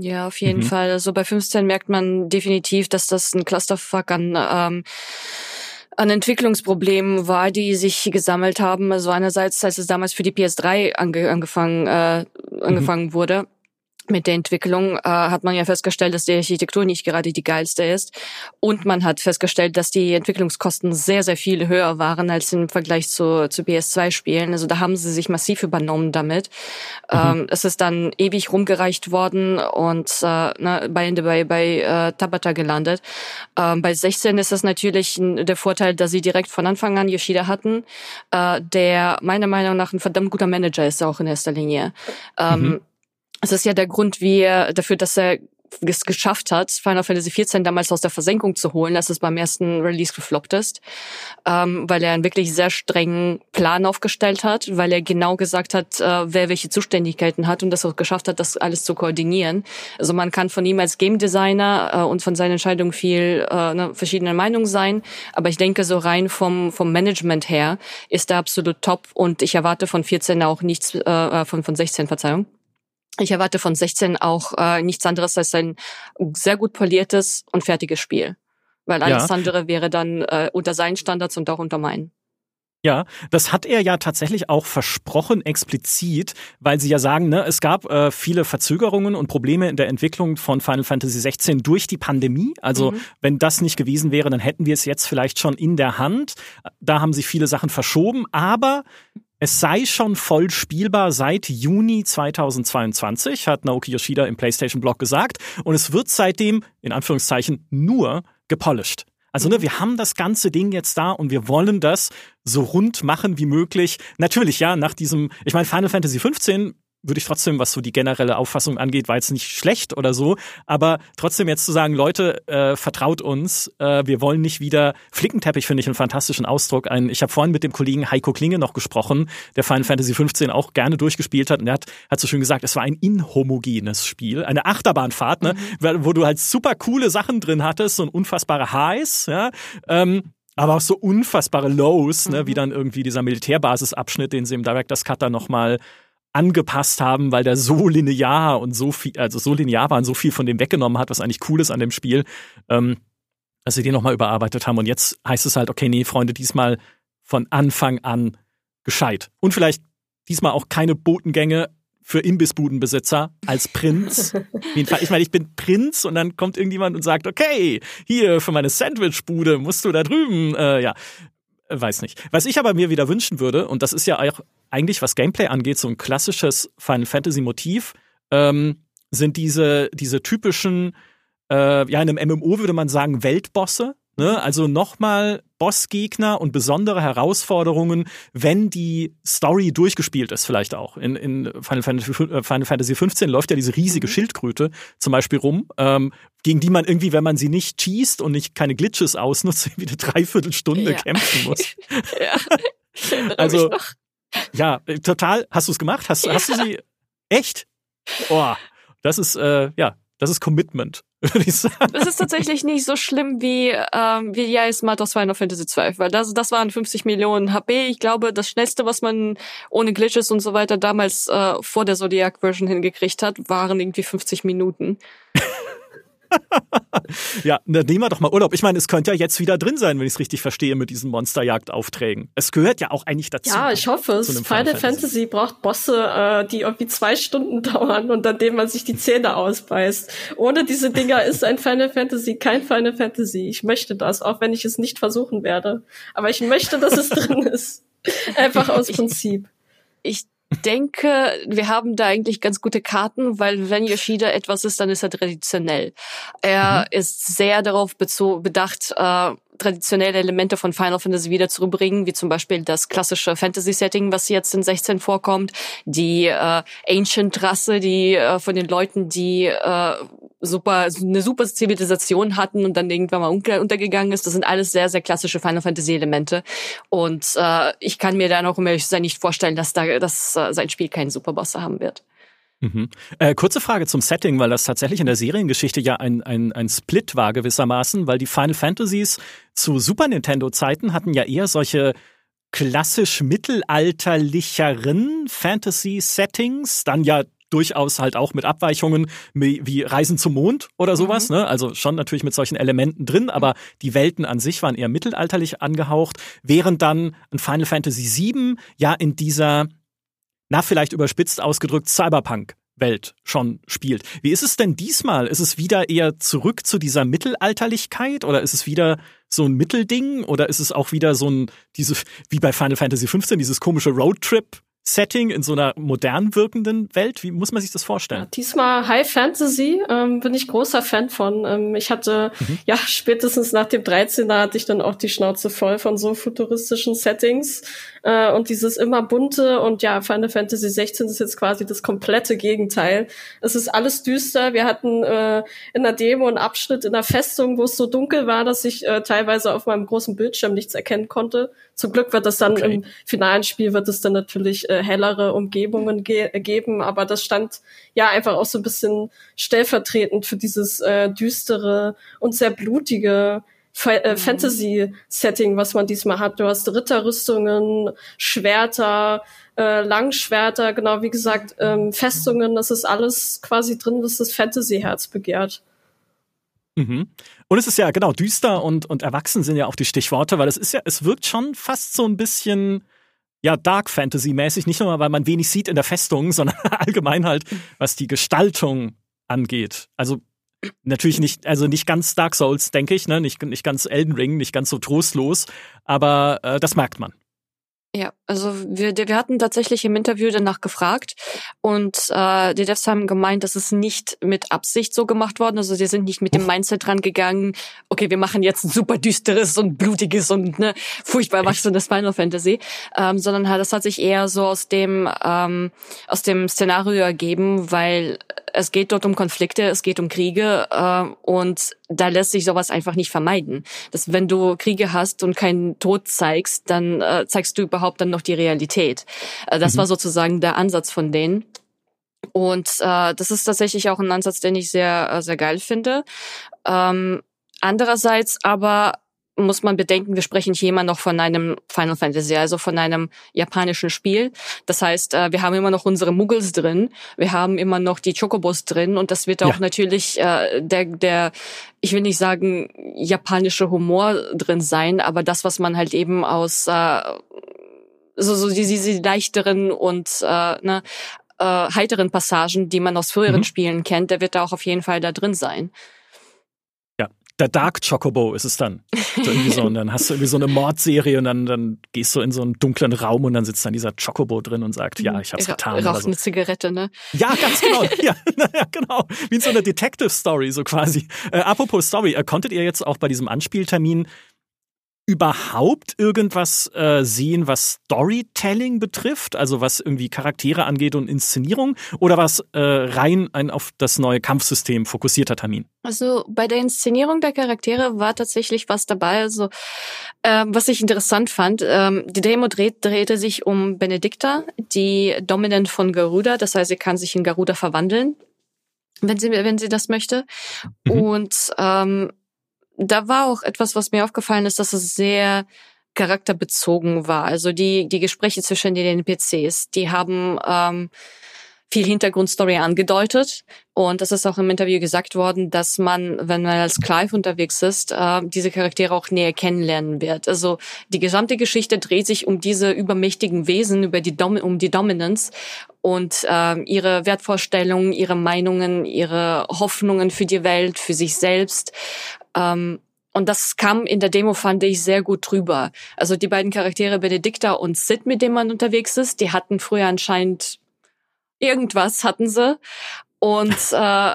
Ja, auf jeden mhm. Fall. Also bei 15 merkt man definitiv, dass das ein Clusterfuck an ähm, an Entwicklungsproblemen war, die sich gesammelt haben. Also einerseits, als es damals für die PS3 ange angefangen äh, angefangen mhm. wurde, mit der Entwicklung äh, hat man ja festgestellt, dass die Architektur nicht gerade die geilste ist. Und man hat festgestellt, dass die Entwicklungskosten sehr, sehr viel höher waren als im Vergleich zu, zu PS2-Spielen. Also da haben sie sich massiv übernommen damit. Mhm. Ähm, es ist dann ewig rumgereicht worden und äh, na, bei Ende bei, bei äh, Tabata gelandet. Ähm, bei 16 ist das natürlich der Vorteil, dass sie direkt von Anfang an Yoshida hatten, äh, der meiner Meinung nach ein verdammt guter Manager ist, auch in erster Linie. Ähm, mhm es ist ja der Grund, wie er dafür, dass er es geschafft hat, Final Fantasy XIV damals aus der Versenkung zu holen, als es beim ersten Release gefloppt ist, ähm, weil er einen wirklich sehr strengen Plan aufgestellt hat, weil er genau gesagt hat, äh, wer welche Zuständigkeiten hat und das auch geschafft hat, das alles zu koordinieren. Also man kann von ihm als Game Designer äh, und von seinen Entscheidungen viel äh, ne, verschiedene Meinungen sein, aber ich denke so rein vom vom Management her ist er absolut top und ich erwarte von 14 auch nichts äh, äh, von von 16 Verzeihung ich erwarte von 16 auch äh, nichts anderes als ein sehr gut poliertes und fertiges Spiel. Weil alles ja. andere wäre dann äh, unter seinen Standards und auch unter meinen. Ja, das hat er ja tatsächlich auch versprochen, explizit, weil sie ja sagen, ne, es gab äh, viele Verzögerungen und Probleme in der Entwicklung von Final Fantasy 16 durch die Pandemie. Also, mhm. wenn das nicht gewesen wäre, dann hätten wir es jetzt vielleicht schon in der Hand. Da haben sich viele Sachen verschoben, aber es sei schon voll spielbar seit Juni 2022, hat Naoki Yoshida im PlayStation-Blog gesagt. Und es wird seitdem, in Anführungszeichen, nur gepolished. Also, ne, wir haben das ganze Ding jetzt da und wir wollen das so rund machen wie möglich. Natürlich, ja, nach diesem, ich meine, Final Fantasy 15 würde ich trotzdem, was so die generelle Auffassung angeht, war jetzt nicht schlecht oder so. Aber trotzdem jetzt zu sagen, Leute, äh, vertraut uns, äh, wir wollen nicht wieder Flickenteppich, finde ich einen fantastischen Ausdruck. Ein, ich habe vorhin mit dem Kollegen Heiko Klinge noch gesprochen, der Final Fantasy 15 auch gerne durchgespielt hat. Und er hat, hat so schön gesagt, es war ein inhomogenes Spiel, eine Achterbahnfahrt, ne, mhm. wo du halt super coole Sachen drin hattest, so ein unfassbarer Highs, ja. Ähm, aber auch so unfassbare Lows, ne, wie mhm. dann irgendwie dieser Militärbasisabschnitt, den sie im Director's Cut dann nochmal angepasst haben, weil der so linear und so viel, also so linear war und so viel von dem weggenommen hat, was eigentlich cool ist an dem Spiel, ähm, dass sie den nochmal überarbeitet haben. Und jetzt heißt es halt, okay, nee, Freunde, diesmal von Anfang an gescheit. Und vielleicht diesmal auch keine Botengänge für Imbissbudenbesitzer als Prinz. ich meine, ich bin Prinz und dann kommt irgendjemand und sagt, okay, hier für meine Sandwichbude musst du da drüben, äh, ja, weiß nicht. Was ich aber mir wieder wünschen würde, und das ist ja auch eigentlich, was Gameplay angeht, so ein klassisches Final Fantasy Motiv, ähm, sind diese, diese typischen, äh, ja, in einem MMO würde man sagen, Weltbosse, Ne? Also nochmal Bossgegner und besondere Herausforderungen, wenn die Story durchgespielt ist, vielleicht auch. In, in Final, Fantasy, äh, Final Fantasy 15 läuft ja diese riesige mhm. Schildkröte zum Beispiel rum, ähm, gegen die man irgendwie, wenn man sie nicht cheest und nicht keine Glitches ausnutzt, irgendwie eine Dreiviertelstunde ja. kämpfen muss. ja. also, ja, total. Hast du es gemacht? Hast, ja. hast du sie echt? Oh, das ist, äh, ja, das ist Commitment, würde ich sagen. Das ist tatsächlich nicht so schlimm wie, ähm, wie ja Smart aus Final Fantasy 12, weil das, das waren 50 Millionen HP. Ich glaube, das schnellste, was man ohne Glitches und so weiter damals äh, vor der Zodiac-Version hingekriegt hat, waren irgendwie 50 Minuten. ja, dann nehmen wir doch mal Urlaub. Ich meine, es könnte ja jetzt wieder drin sein, wenn ich es richtig verstehe, mit diesen Monsterjagdaufträgen. Es gehört ja auch eigentlich dazu. Ja, ich hoffe es. Final, Final Fantasy. Fantasy braucht Bosse, äh, die irgendwie zwei Stunden dauern und an denen man sich die Zähne ausbeißt. Ohne diese Dinger ist ein Final Fantasy kein Final Fantasy. Ich möchte das, auch wenn ich es nicht versuchen werde. Aber ich möchte, dass es drin ist. Einfach aus Prinzip. Ich, ich denke, wir haben da eigentlich ganz gute Karten, weil wenn Yoshida etwas ist, dann ist er traditionell. Er mhm. ist sehr darauf bedacht, äh, traditionelle Elemente von Final Fantasy wieder zurückbringen, wie zum Beispiel das klassische Fantasy-Setting, was jetzt in 16 vorkommt, die äh, Ancient-Rasse, die äh, von den Leuten, die äh, super eine super Zivilisation hatten und dann irgendwann mal unter, untergegangen ist. Das sind alles sehr, sehr klassische Final Fantasy-Elemente. Und äh, ich kann mir da noch, um sein, nicht vorstellen, dass da dass, äh, sein Spiel keinen Superboss haben wird. Mhm. Äh, kurze Frage zum Setting, weil das tatsächlich in der Seriengeschichte ja ein, ein, ein Split war gewissermaßen, weil die Final Fantasies zu Super Nintendo-Zeiten hatten ja eher solche klassisch mittelalterlicheren Fantasy-Settings, dann ja durchaus halt auch mit Abweichungen wie Reisen zum Mond oder sowas, mhm. ne? Also schon natürlich mit solchen Elementen drin, aber die Welten an sich waren eher mittelalterlich angehaucht, während dann ein Final Fantasy VII ja in dieser na, vielleicht überspitzt ausgedrückt, Cyberpunk-Welt schon spielt. Wie ist es denn diesmal? Ist es wieder eher zurück zu dieser Mittelalterlichkeit oder ist es wieder so ein Mittelding oder ist es auch wieder so ein, diese, wie bei Final Fantasy XV, dieses komische Roadtrip Setting in so einer modern wirkenden Welt? Wie muss man sich das vorstellen? Ja, diesmal High Fantasy ähm, bin ich großer Fan von. Ähm, ich hatte, mhm. ja, spätestens nach dem 13er hatte ich dann auch die Schnauze voll von so futuristischen Settings. Äh, und dieses immer bunte und ja, Final Fantasy 16 ist jetzt quasi das komplette Gegenteil. Es ist alles düster. Wir hatten äh, in der Demo einen Abschnitt in der Festung, wo es so dunkel war, dass ich äh, teilweise auf meinem großen Bildschirm nichts erkennen konnte. Zum Glück wird das dann okay. im finalen Spiel wird es dann natürlich äh, hellere Umgebungen ge geben, aber das stand ja einfach auch so ein bisschen stellvertretend für dieses äh, düstere und sehr blutige äh. Fantasy-Setting, was man diesmal hat. Du hast Ritterrüstungen, Schwerter, äh, Langschwerter, genau wie gesagt, ähm, Festungen, das ist alles quasi drin, was das Fantasy-Herz begehrt. Mhm. Und es ist ja genau düster und und erwachsen sind ja auch die Stichworte, weil es ist ja es wirkt schon fast so ein bisschen ja Dark Fantasy mäßig, nicht nur weil man wenig sieht in der Festung, sondern allgemein halt was die Gestaltung angeht. Also Natürlich nicht, also nicht ganz Dark Souls, denke ich, ne? nicht, nicht ganz Elden Ring, nicht ganz so trostlos, aber äh, das merkt man. Ja, also wir, wir hatten tatsächlich im Interview danach gefragt und äh, die Devs haben gemeint, dass es nicht mit Absicht so gemacht worden. Also sie sind nicht mit dem Mindset dran gegangen, okay, wir machen jetzt ein super düsteres und blutiges und ne, furchtbar erwachsenes Final Fantasy, ähm, sondern das hat sich eher so aus dem ähm, aus dem Szenario ergeben, weil es geht dort um Konflikte, es geht um Kriege äh, und da lässt sich sowas einfach nicht vermeiden. Dass wenn du Kriege hast und keinen Tod zeigst, dann äh, zeigst du überhaupt dann noch die Realität. Äh, das mhm. war sozusagen der Ansatz von denen. Und äh, das ist tatsächlich auch ein Ansatz, den ich sehr, äh, sehr geil finde. Ähm, andererseits aber muss man bedenken, wir sprechen hier immer noch von einem Final Fantasy, also von einem japanischen Spiel. Das heißt, äh, wir haben immer noch unsere Muggles drin, wir haben immer noch die Chocobos drin und das wird auch ja. natürlich äh, der, der, ich will nicht sagen, japanische Humor drin sein, aber das, was man halt eben aus äh, so, so diese, diese leichteren und äh, ne, äh, heiteren Passagen, die man aus früheren mhm. Spielen kennt, der wird da auch auf jeden Fall da drin sein der Dark Chocobo ist es dann. So irgendwie so, und dann hast du irgendwie so eine Mordserie und dann, dann gehst du in so einen dunklen Raum und dann sitzt dann dieser Chocobo drin und sagt, ja, ich hab's getan. Raucht so. eine Zigarette, ne? Ja, ganz genau. ja, ja, genau. Wie in so einer Detective-Story, so quasi. Äh, apropos Story, äh, konntet ihr jetzt auch bei diesem Anspieltermin überhaupt irgendwas äh, sehen, was Storytelling betrifft, also was irgendwie Charaktere angeht und Inszenierung, oder was äh, rein ein auf das neue Kampfsystem fokussierter Termin? Also bei der Inszenierung der Charaktere war tatsächlich was dabei. Also ähm, was ich interessant fand, ähm, die Demo dreht, drehte sich um Benedikta, die Dominant von Garuda, das heißt, sie kann sich in Garuda verwandeln wenn sie wenn sie das möchte mhm. und ähm, da war auch etwas, was mir aufgefallen ist, dass es sehr charakterbezogen war. Also die, die Gespräche zwischen den NPCs, die haben ähm, viel Hintergrundstory angedeutet. Und das ist auch im Interview gesagt worden, dass man, wenn man als Clive unterwegs ist, äh, diese Charaktere auch näher kennenlernen wird. Also die gesamte Geschichte dreht sich um diese übermächtigen Wesen, über die Dom um die Dominance und äh, ihre Wertvorstellungen, ihre Meinungen, ihre Hoffnungen für die Welt, für sich selbst. Ähm, und das kam in der Demo, fand ich, sehr gut drüber. Also die beiden Charaktere Benedikta und Sid, mit denen man unterwegs ist, die hatten früher anscheinend irgendwas, hatten sie. Und äh,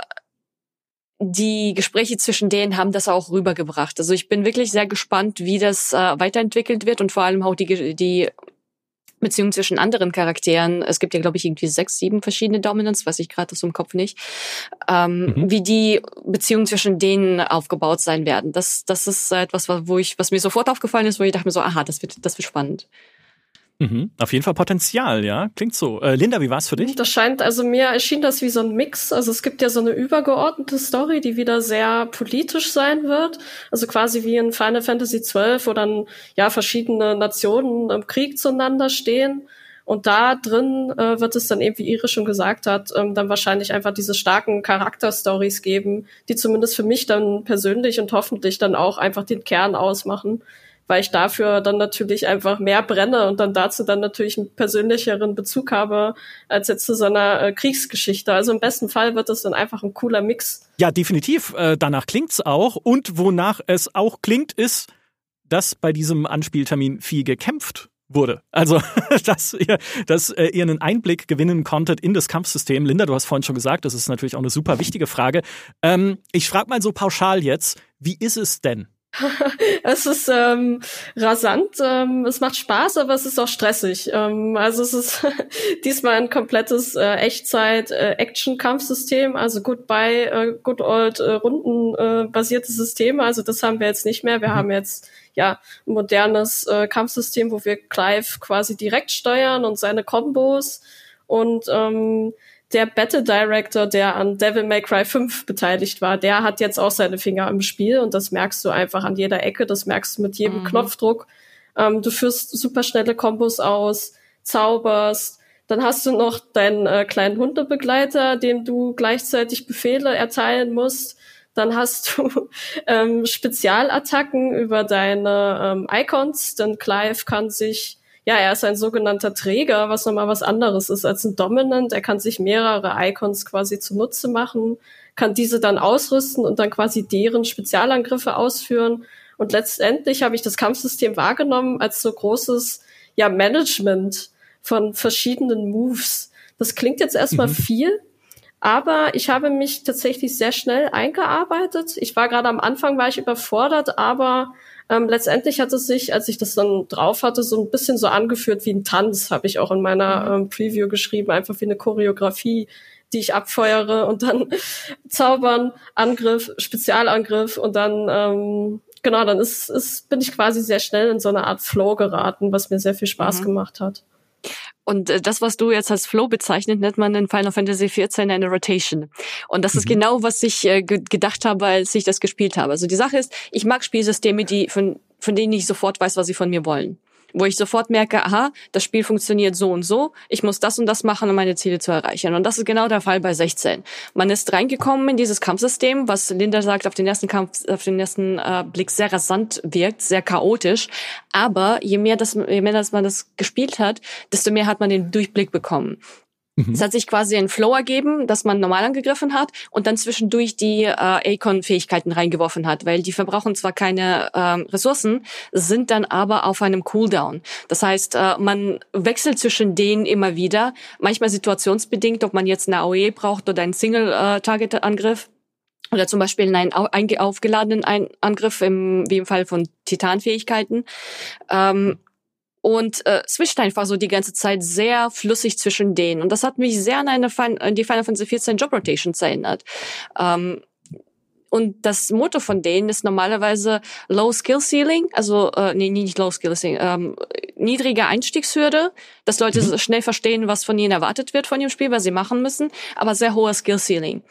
die Gespräche zwischen denen haben das auch rübergebracht. Also ich bin wirklich sehr gespannt, wie das äh, weiterentwickelt wird und vor allem auch die, die Beziehung zwischen anderen Charakteren. Es gibt ja, glaube ich, irgendwie sechs, sieben verschiedene Dominants, weiß ich gerade so im Kopf nicht. Ähm, mhm. Wie die Beziehungen zwischen denen aufgebaut sein werden. Das, das ist etwas, wo ich, was mir sofort aufgefallen ist, wo ich dachte mir so, aha, das wird, das wird spannend. Mhm. Auf jeden Fall Potenzial, ja. Klingt so. Äh, Linda, wie war's für dich? Das scheint, also mir erschien das wie so ein Mix. Also es gibt ja so eine übergeordnete Story, die wieder sehr politisch sein wird. Also quasi wie in Final Fantasy XII, wo dann ja verschiedene Nationen im Krieg zueinander stehen. Und da drin äh, wird es dann eben, wie Iris schon gesagt hat, ähm, dann wahrscheinlich einfach diese starken Charakterstories geben, die zumindest für mich dann persönlich und hoffentlich dann auch einfach den Kern ausmachen weil ich dafür dann natürlich einfach mehr brenne und dann dazu dann natürlich einen persönlicheren Bezug habe als jetzt zu so einer äh, Kriegsgeschichte. Also im besten Fall wird es dann einfach ein cooler Mix. Ja, definitiv. Äh, danach klingt's auch. Und wonach es auch klingt, ist, dass bei diesem Anspieltermin viel gekämpft wurde. Also, dass ihr, dass äh, ihr einen Einblick gewinnen konntet in das Kampfsystem. Linda, du hast vorhin schon gesagt, das ist natürlich auch eine super wichtige Frage. Ähm, ich frage mal so pauschal jetzt, wie ist es denn? es ist ähm, rasant, ähm, es macht Spaß, aber es ist auch stressig. Ähm, also es ist diesmal ein komplettes äh, Echtzeit-Action-Kampfsystem, äh, also Goodbye, äh, Good Old äh, rundenbasierte äh, Systeme. Also das haben wir jetzt nicht mehr. Wir mhm. haben jetzt ja ein modernes äh, Kampfsystem, wo wir Clive quasi direkt steuern und seine Kombos und ähm, der Battle Director, der an Devil May Cry 5 beteiligt war, der hat jetzt auch seine Finger im Spiel und das merkst du einfach an jeder Ecke, das merkst du mit jedem mhm. Knopfdruck. Ähm, du führst super schnelle Kombos aus, zauberst, dann hast du noch deinen äh, kleinen Hundebegleiter, dem du gleichzeitig Befehle erteilen musst. Dann hast du ähm, Spezialattacken über deine ähm, Icons, denn Clive kann sich ja, er ist ein sogenannter Träger, was nochmal was anderes ist als ein Dominant. Er kann sich mehrere Icons quasi zunutze machen, kann diese dann ausrüsten und dann quasi deren Spezialangriffe ausführen. Und letztendlich habe ich das Kampfsystem wahrgenommen als so großes, ja, Management von verschiedenen Moves. Das klingt jetzt erstmal mhm. viel, aber ich habe mich tatsächlich sehr schnell eingearbeitet. Ich war gerade am Anfang, war ich überfordert, aber ähm, letztendlich hat es sich, als ich das dann drauf hatte, so ein bisschen so angeführt wie ein Tanz, habe ich auch in meiner mhm. ähm, Preview geschrieben, einfach wie eine Choreografie, die ich abfeuere und dann Zaubern, Angriff, Spezialangriff und dann ähm, genau, dann ist, ist, bin ich quasi sehr schnell in so eine Art Flow geraten, was mir sehr viel Spaß mhm. gemacht hat. Und äh, das, was du jetzt als Flow bezeichnet, nennt man in Final Fantasy XIV eine Rotation. Und das mhm. ist genau, was ich äh, gedacht habe, als ich das gespielt habe. Also die Sache ist, ich mag Spielsysteme, die von von denen ich sofort weiß, was sie von mir wollen wo ich sofort merke, aha, das Spiel funktioniert so und so, ich muss das und das machen, um meine Ziele zu erreichen. Und das ist genau der Fall bei 16. Man ist reingekommen in dieses Kampfsystem, was Linda sagt, auf den ersten Kampf, auf den ersten äh, Blick sehr rasant wirkt, sehr chaotisch. Aber je mehr, das, je mehr das man das gespielt hat, desto mehr hat man den Durchblick bekommen. Mhm. Es hat sich quasi ein Flow ergeben, dass man normal angegriffen hat und dann zwischendurch die äh, Acon-Fähigkeiten reingeworfen hat, weil die verbrauchen zwar keine ähm, Ressourcen, sind dann aber auf einem Cooldown. Das heißt, äh, man wechselt zwischen denen immer wieder, manchmal situationsbedingt, ob man jetzt eine AOE braucht oder einen Single-Target-Angriff. Oder zum Beispiel einen aufgeladenen Angriff, im, wie im Fall von Titanfähigkeiten. Ähm, und äh, switcht einfach so die ganze Zeit sehr flüssig zwischen denen. Und das hat mich sehr an, eine Fin die Final Fantasy 14 Job Rotations erinnert. Ähm, und das Motto von denen ist normalerweise Low Skill Ceiling, also äh, nee, nicht Low Skill Ceiling, ähm, niedrige Einstiegshürde, dass Leute mhm. schnell verstehen, was von ihnen erwartet wird von dem Spiel, was sie machen müssen, aber sehr hoher Skill Ceiling.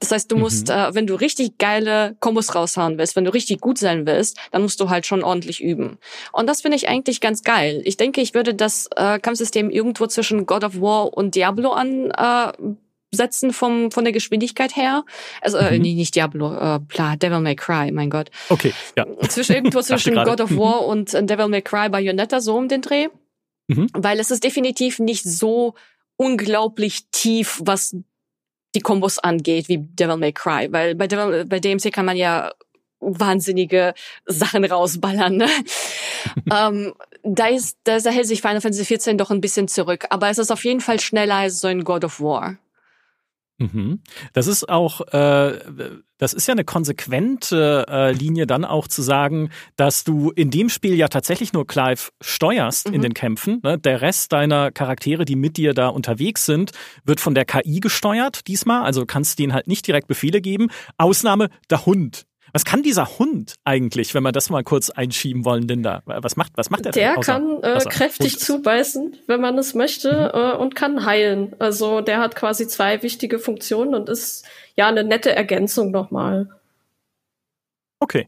Das heißt, du musst, mhm. äh, wenn du richtig geile Kombos raushauen willst, wenn du richtig gut sein willst, dann musst du halt schon ordentlich üben. Und das finde ich eigentlich ganz geil. Ich denke, ich würde das äh, Kampfsystem irgendwo zwischen God of War und Diablo an äh, setzen vom von der Geschwindigkeit her. Also äh, mhm. nee, nicht Diablo, äh, bla, Devil May Cry, mein Gott. Okay, ja. Zwischen irgendwo zwischen God of War mhm. und äh, Devil May Cry Bayonetta so um den Dreh. Mhm. Weil es ist definitiv nicht so unglaublich tief, was die Kombos angeht, wie Devil May Cry, weil bei, Devil, bei DMC kann man ja wahnsinnige Sachen rausballern. Ne? ähm, da ist, da, da hält sich Final Fantasy XIV doch ein bisschen zurück, aber es ist auf jeden Fall schneller als so ein God of War. Mhm. Das ist auch, äh, das ist ja eine konsequente äh, Linie dann auch zu sagen, dass du in dem Spiel ja tatsächlich nur Clive steuerst mhm. in den Kämpfen. Ne? Der Rest deiner Charaktere, die mit dir da unterwegs sind, wird von der KI gesteuert diesmal. Also kannst du denen halt nicht direkt Befehle geben. Ausnahme der Hund. Was kann dieser Hund eigentlich, wenn wir das mal kurz einschieben wollen, Linda? Was macht, was macht der? Der kann äh, kräftig zubeißen, wenn man es möchte, mhm. äh, und kann heilen. Also der hat quasi zwei wichtige Funktionen und ist ja eine nette Ergänzung nochmal. Okay.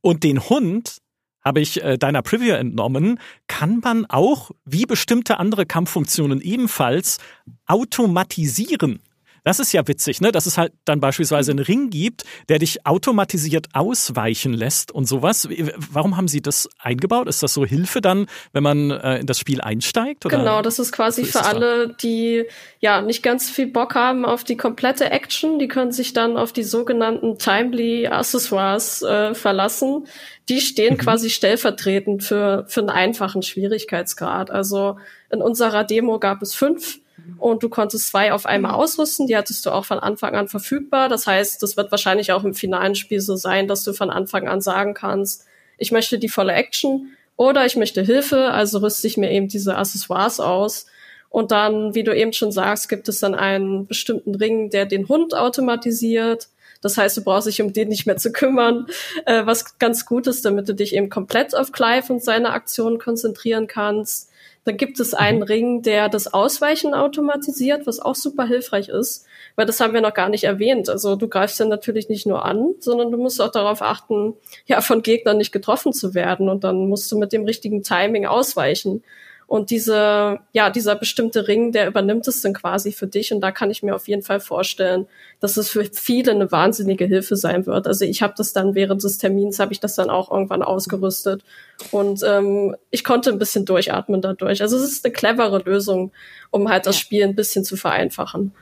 Und den Hund habe ich äh, deiner Preview entnommen, kann man auch, wie bestimmte andere Kampffunktionen ebenfalls, automatisieren. Das ist ja witzig, ne? Dass es halt dann beispielsweise einen Ring gibt, der dich automatisiert ausweichen lässt und sowas. Warum haben Sie das eingebaut? Ist das so Hilfe dann, wenn man äh, in das Spiel einsteigt? Oder? Genau, das ist quasi so ist für alle, die ja nicht ganz viel Bock haben auf die komplette Action. Die können sich dann auf die sogenannten Timely Accessoires äh, verlassen. Die stehen mhm. quasi stellvertretend für, für einen einfachen Schwierigkeitsgrad. Also in unserer Demo gab es fünf und du konntest zwei auf einmal mhm. ausrüsten. Die hattest du auch von Anfang an verfügbar. Das heißt, das wird wahrscheinlich auch im finalen Spiel so sein, dass du von Anfang an sagen kannst, ich möchte die volle Action oder ich möchte Hilfe, also rüste ich mir eben diese Accessoires aus. Und dann, wie du eben schon sagst, gibt es dann einen bestimmten Ring, der den Hund automatisiert. Das heißt, du brauchst dich um den nicht mehr zu kümmern, äh, was ganz gut ist, damit du dich eben komplett auf Clive und seine Aktionen konzentrieren kannst. Dann gibt es einen mhm. Ring, der das Ausweichen automatisiert, was auch super hilfreich ist, weil das haben wir noch gar nicht erwähnt. Also du greifst ja natürlich nicht nur an, sondern du musst auch darauf achten, ja, von Gegnern nicht getroffen zu werden und dann musst du mit dem richtigen Timing ausweichen. Und diese, ja, dieser bestimmte Ring, der übernimmt es dann quasi für dich. Und da kann ich mir auf jeden Fall vorstellen, dass es für viele eine wahnsinnige Hilfe sein wird. Also ich habe das dann während des Termins, habe ich das dann auch irgendwann ausgerüstet. Und ähm, ich konnte ein bisschen durchatmen dadurch. Also es ist eine clevere Lösung, um halt das Spiel ein bisschen zu vereinfachen.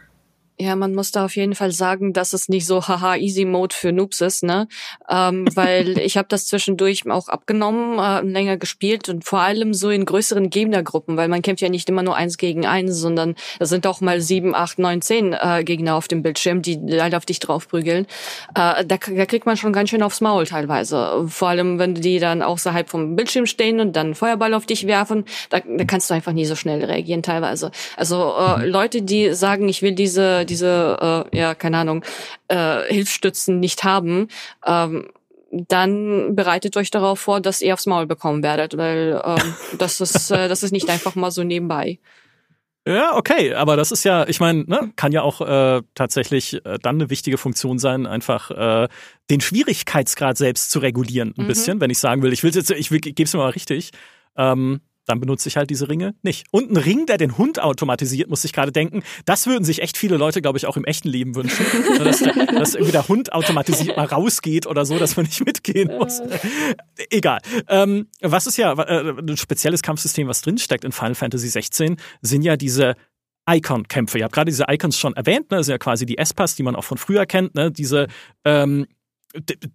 Ja, man muss da auf jeden Fall sagen, dass es nicht so haha easy Mode für Noobs ist, ne? Ähm, weil ich habe das zwischendurch auch abgenommen, äh, länger gespielt und vor allem so in größeren Gegnergruppen, weil man kämpft ja nicht immer nur eins gegen eins, sondern da sind auch mal sieben, acht, neun, zehn äh, Gegner auf dem Bildschirm, die halt auf dich draufprügeln. Äh, da, da kriegt man schon ganz schön aufs Maul teilweise. Vor allem, wenn die dann außerhalb vom Bildschirm stehen und dann Feuerball auf dich werfen, da, da kannst du einfach nie so schnell reagieren teilweise. Also äh, mhm. Leute, die sagen, ich will diese diese, äh, ja, keine Ahnung, äh, Hilfsstützen nicht haben, ähm, dann bereitet euch darauf vor, dass ihr aufs Maul bekommen werdet, weil ähm, das ist äh, das ist nicht einfach mal so nebenbei. Ja, okay, aber das ist ja, ich meine, ne, kann ja auch äh, tatsächlich äh, dann eine wichtige Funktion sein, einfach äh, den Schwierigkeitsgrad selbst zu regulieren, ein mhm. bisschen, wenn ich sagen will, ich will jetzt, ich, ich gebe es mir mal richtig. Ähm, dann benutze ich halt diese Ringe nicht. Und ein Ring, der den Hund automatisiert, muss ich gerade denken, das würden sich echt viele Leute, glaube ich, auch im echten Leben wünschen. dass, der, dass irgendwie der Hund automatisiert mal rausgeht oder so, dass man nicht mitgehen muss. Egal. Ähm, was ist ja äh, ein spezielles Kampfsystem, was drinsteckt in Final Fantasy 16, sind ja diese Icon-Kämpfe. Ihr habt gerade diese Icons schon erwähnt, ne? Das sind ja quasi die Espas, die man auch von früher kennt, ne? Diese ähm,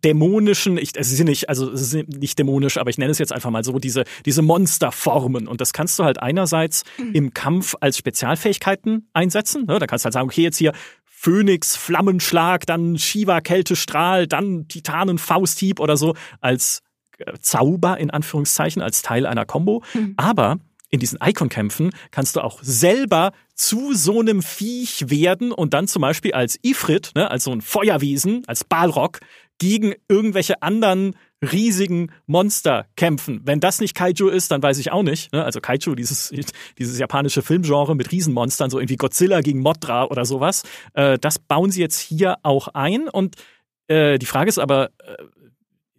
dämonischen, ich, also sie sind nicht, also sie sind nicht dämonisch, aber ich nenne es jetzt einfach mal so, diese, diese Monsterformen. Und das kannst du halt einerseits mhm. im Kampf als Spezialfähigkeiten einsetzen. Ne? Da kannst du halt sagen, okay, jetzt hier Phönix, Flammenschlag, dann Shiva, Kältestrahl, dann Titanen, Fausthieb oder so als äh, Zauber in Anführungszeichen, als Teil einer Combo. Mhm. Aber in diesen Icon-Kämpfen kannst du auch selber zu so einem Viech werden und dann zum Beispiel als Ifrit, ne, als so ein Feuerwesen, als Balrog, gegen irgendwelche anderen riesigen Monster kämpfen. Wenn das nicht Kaiju ist, dann weiß ich auch nicht. Ne? Also Kaiju, dieses, dieses japanische Filmgenre mit Riesenmonstern, so irgendwie Godzilla gegen Mothra oder sowas, äh, das bauen sie jetzt hier auch ein. Und äh, die Frage ist aber, äh,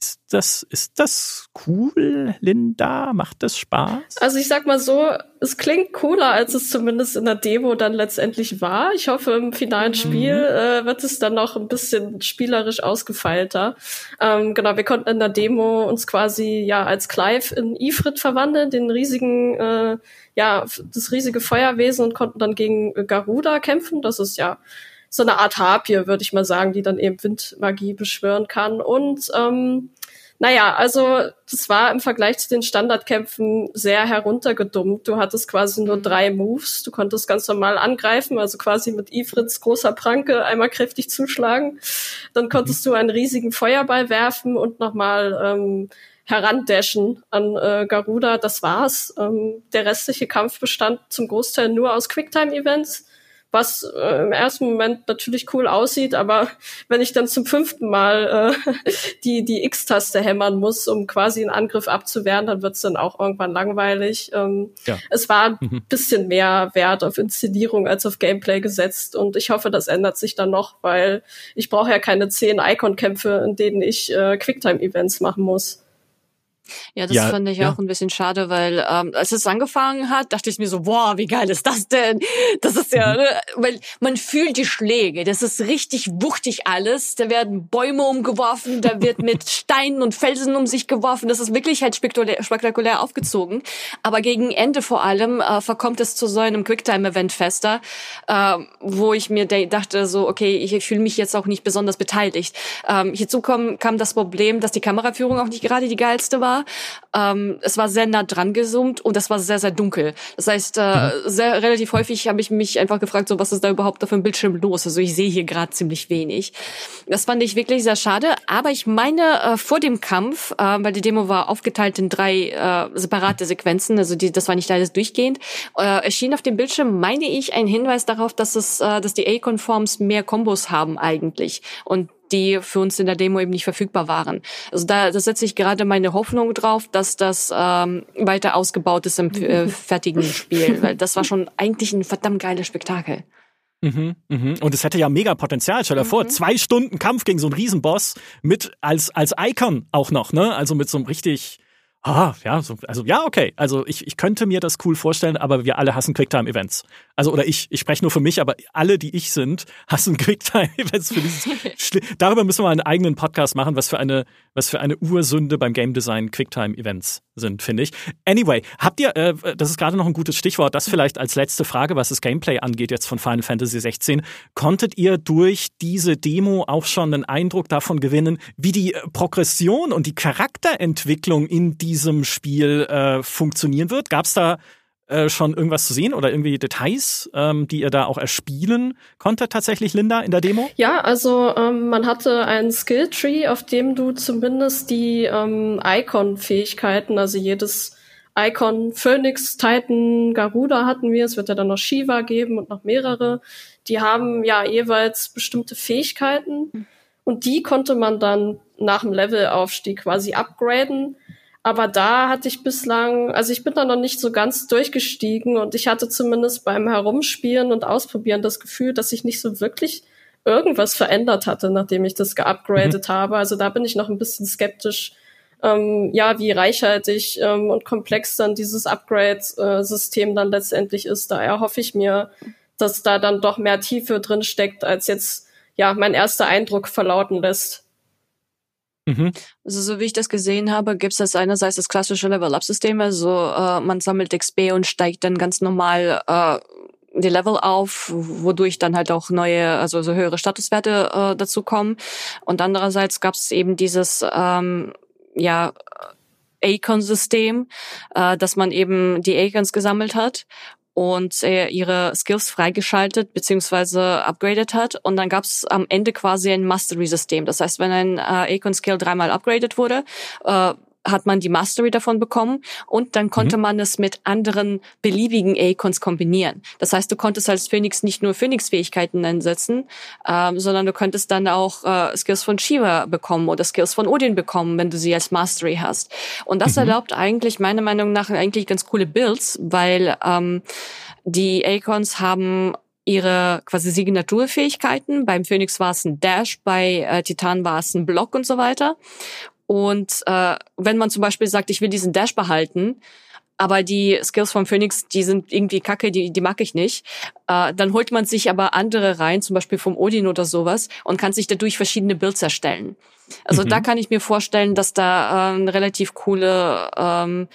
ist das, ist das cool, Linda? Macht das Spaß? Also ich sag mal so, es klingt cooler, als es zumindest in der Demo dann letztendlich war. Ich hoffe, im finalen mhm. Spiel äh, wird es dann noch ein bisschen spielerisch ausgefeilter. Ähm, genau, wir konnten in der Demo uns quasi ja als Clive in Ifrit verwandeln, den riesigen, äh, ja, das riesige Feuerwesen und konnten dann gegen Garuda kämpfen. Das ist ja so eine Art Harpie, würde ich mal sagen, die dann eben Windmagie beschwören kann. Und ähm, naja, also das war im Vergleich zu den Standardkämpfen sehr heruntergedummt. Du hattest quasi nur drei Moves. Du konntest ganz normal angreifen, also quasi mit Ifrits großer Pranke einmal kräftig zuschlagen. Dann konntest du einen riesigen Feuerball werfen und nochmal ähm, herandashen an äh, Garuda. Das war's. Ähm, der restliche Kampf bestand zum Großteil nur aus Quicktime-Events was äh, im ersten Moment natürlich cool aussieht, aber wenn ich dann zum fünften Mal äh, die, die X-Taste hämmern muss, um quasi einen Angriff abzuwehren, dann wird's dann auch irgendwann langweilig. Ähm, ja. Es war ein mhm. bisschen mehr Wert auf Inszenierung als auf Gameplay gesetzt und ich hoffe, das ändert sich dann noch, weil ich brauche ja keine zehn Icon-Kämpfe, in denen ich äh, Quicktime-Events machen muss. Ja, das ja, fand ich ja. auch ein bisschen schade, weil ähm, als es angefangen hat, dachte ich mir so, boah, wie geil ist das denn? Das ist ja, mhm. ne? weil man fühlt die Schläge, das ist richtig wuchtig alles. Da werden Bäume umgeworfen, da wird mit Steinen und Felsen um sich geworfen. Das ist wirklich halt spektakulär, spektakulär aufgezogen. Aber gegen Ende vor allem äh, verkommt es zu so einem Quicktime-Event fester, äh, wo ich mir dachte so, okay, ich fühle mich jetzt auch nicht besonders beteiligt. Ähm, hierzu kam, kam das Problem, dass die Kameraführung auch nicht gerade die geilste war. Ähm, es war sehr nah dran gesummt und es war sehr, sehr dunkel. Das heißt, äh, mhm. sehr relativ häufig habe ich mich einfach gefragt, so was ist da überhaupt auf dem Bildschirm los? Also ich sehe hier gerade ziemlich wenig. Das fand ich wirklich sehr schade. Aber ich meine, äh, vor dem Kampf, äh, weil die Demo war aufgeteilt in drei äh, separate Sequenzen, also die, das war nicht alles durchgehend, äh, erschien auf dem Bildschirm, meine ich, ein Hinweis darauf, dass es, äh, dass die A-Conforms mehr Kombos haben eigentlich. Und die für uns in der Demo eben nicht verfügbar waren. Also da, da setze ich gerade meine Hoffnung drauf, dass das ähm, weiter ausgebaut ist im äh, fertigen Spiel, weil das war schon eigentlich ein verdammt geiles Spektakel. Mhm, mhm. Und es hätte ja mega Potenzial. Stell dir mhm. vor, zwei Stunden Kampf gegen so einen Riesenboss mit als als Icon auch noch, ne? Also mit so einem richtig Ah, ja, so, also ja, okay. Also ich, ich könnte mir das cool vorstellen, aber wir alle hassen Quicktime-Events. Also oder ich, ich spreche nur für mich, aber alle, die ich sind, hassen Quicktime-Events für dieses. Darüber müssen wir einen eigenen Podcast machen, was für eine, was für eine Ursünde beim Game Design Quicktime-Events sind, finde ich. Anyway, habt ihr, äh, das ist gerade noch ein gutes Stichwort, das vielleicht als letzte Frage, was das Gameplay angeht jetzt von Final Fantasy 16. Konntet ihr durch diese Demo auch schon einen Eindruck davon gewinnen, wie die Progression und die Charakterentwicklung in die diesem Spiel äh, funktionieren wird? Gab es da äh, schon irgendwas zu sehen oder irgendwie Details, ähm, die ihr da auch erspielen konntet tatsächlich, Linda, in der Demo? Ja, also ähm, man hatte einen Skilltree, auf dem du zumindest die ähm, Icon-Fähigkeiten, also jedes Icon, Phoenix, Titan, Garuda hatten wir, es wird ja dann noch Shiva geben und noch mehrere. Die haben ja jeweils bestimmte Fähigkeiten und die konnte man dann nach dem Levelaufstieg quasi upgraden Aber da hatte ich bislang, also ich bin da noch nicht so ganz durchgestiegen und ich hatte zumindest beim Herumspielen und Ausprobieren das Gefühl, dass ich nicht so wirklich irgendwas verändert hatte, nachdem ich das geupgradet mhm. habe. Also da bin ich noch ein bisschen skeptisch, ähm, ja, wie reichhaltig ähm, und komplex dann dieses Upgrade-System dann letztendlich ist. Daher hoffe ich mir, dass da dann doch mehr Tiefe drin steckt, als jetzt ja mein erster Eindruck verlauten lässt. Mhm. Also so wie ich das gesehen habe, gibt es das einerseits das klassische Level-Up-System, also äh, man sammelt XP und steigt dann ganz normal äh, die Level auf, wodurch dann halt auch neue, also so höhere Statuswerte äh, dazu kommen. Und andererseits gab es eben dieses ähm, ja Acon-System, äh, dass man eben die Acons gesammelt hat und äh, ihre Skills freigeschaltet beziehungsweise upgraded hat. Und dann gab es am Ende quasi ein Mastery-System. Das heißt, wenn ein äh, Acon-Skill dreimal upgraded wurde, äh, hat man die Mastery davon bekommen und dann konnte mhm. man es mit anderen beliebigen Acons kombinieren. Das heißt, du konntest als Phoenix nicht nur Phoenix-Fähigkeiten einsetzen, ähm, sondern du könntest dann auch äh, Skills von Shiva bekommen oder Skills von Odin bekommen, wenn du sie als Mastery hast. Und das mhm. erlaubt eigentlich meiner Meinung nach eigentlich ganz coole Builds, weil ähm, die Acons haben ihre quasi Signaturfähigkeiten. Beim Phoenix war es ein Dash, bei äh, Titan war es ein Block und so weiter. Und äh, wenn man zum Beispiel sagt, ich will diesen Dash behalten, aber die Skills vom Phoenix, die sind irgendwie kacke, die, die mag ich nicht. Äh, dann holt man sich aber andere rein, zum Beispiel vom Odin oder sowas, und kann sich dadurch verschiedene Builds erstellen. Also mhm. da kann ich mir vorstellen, dass da äh, eine relativ coole ähm,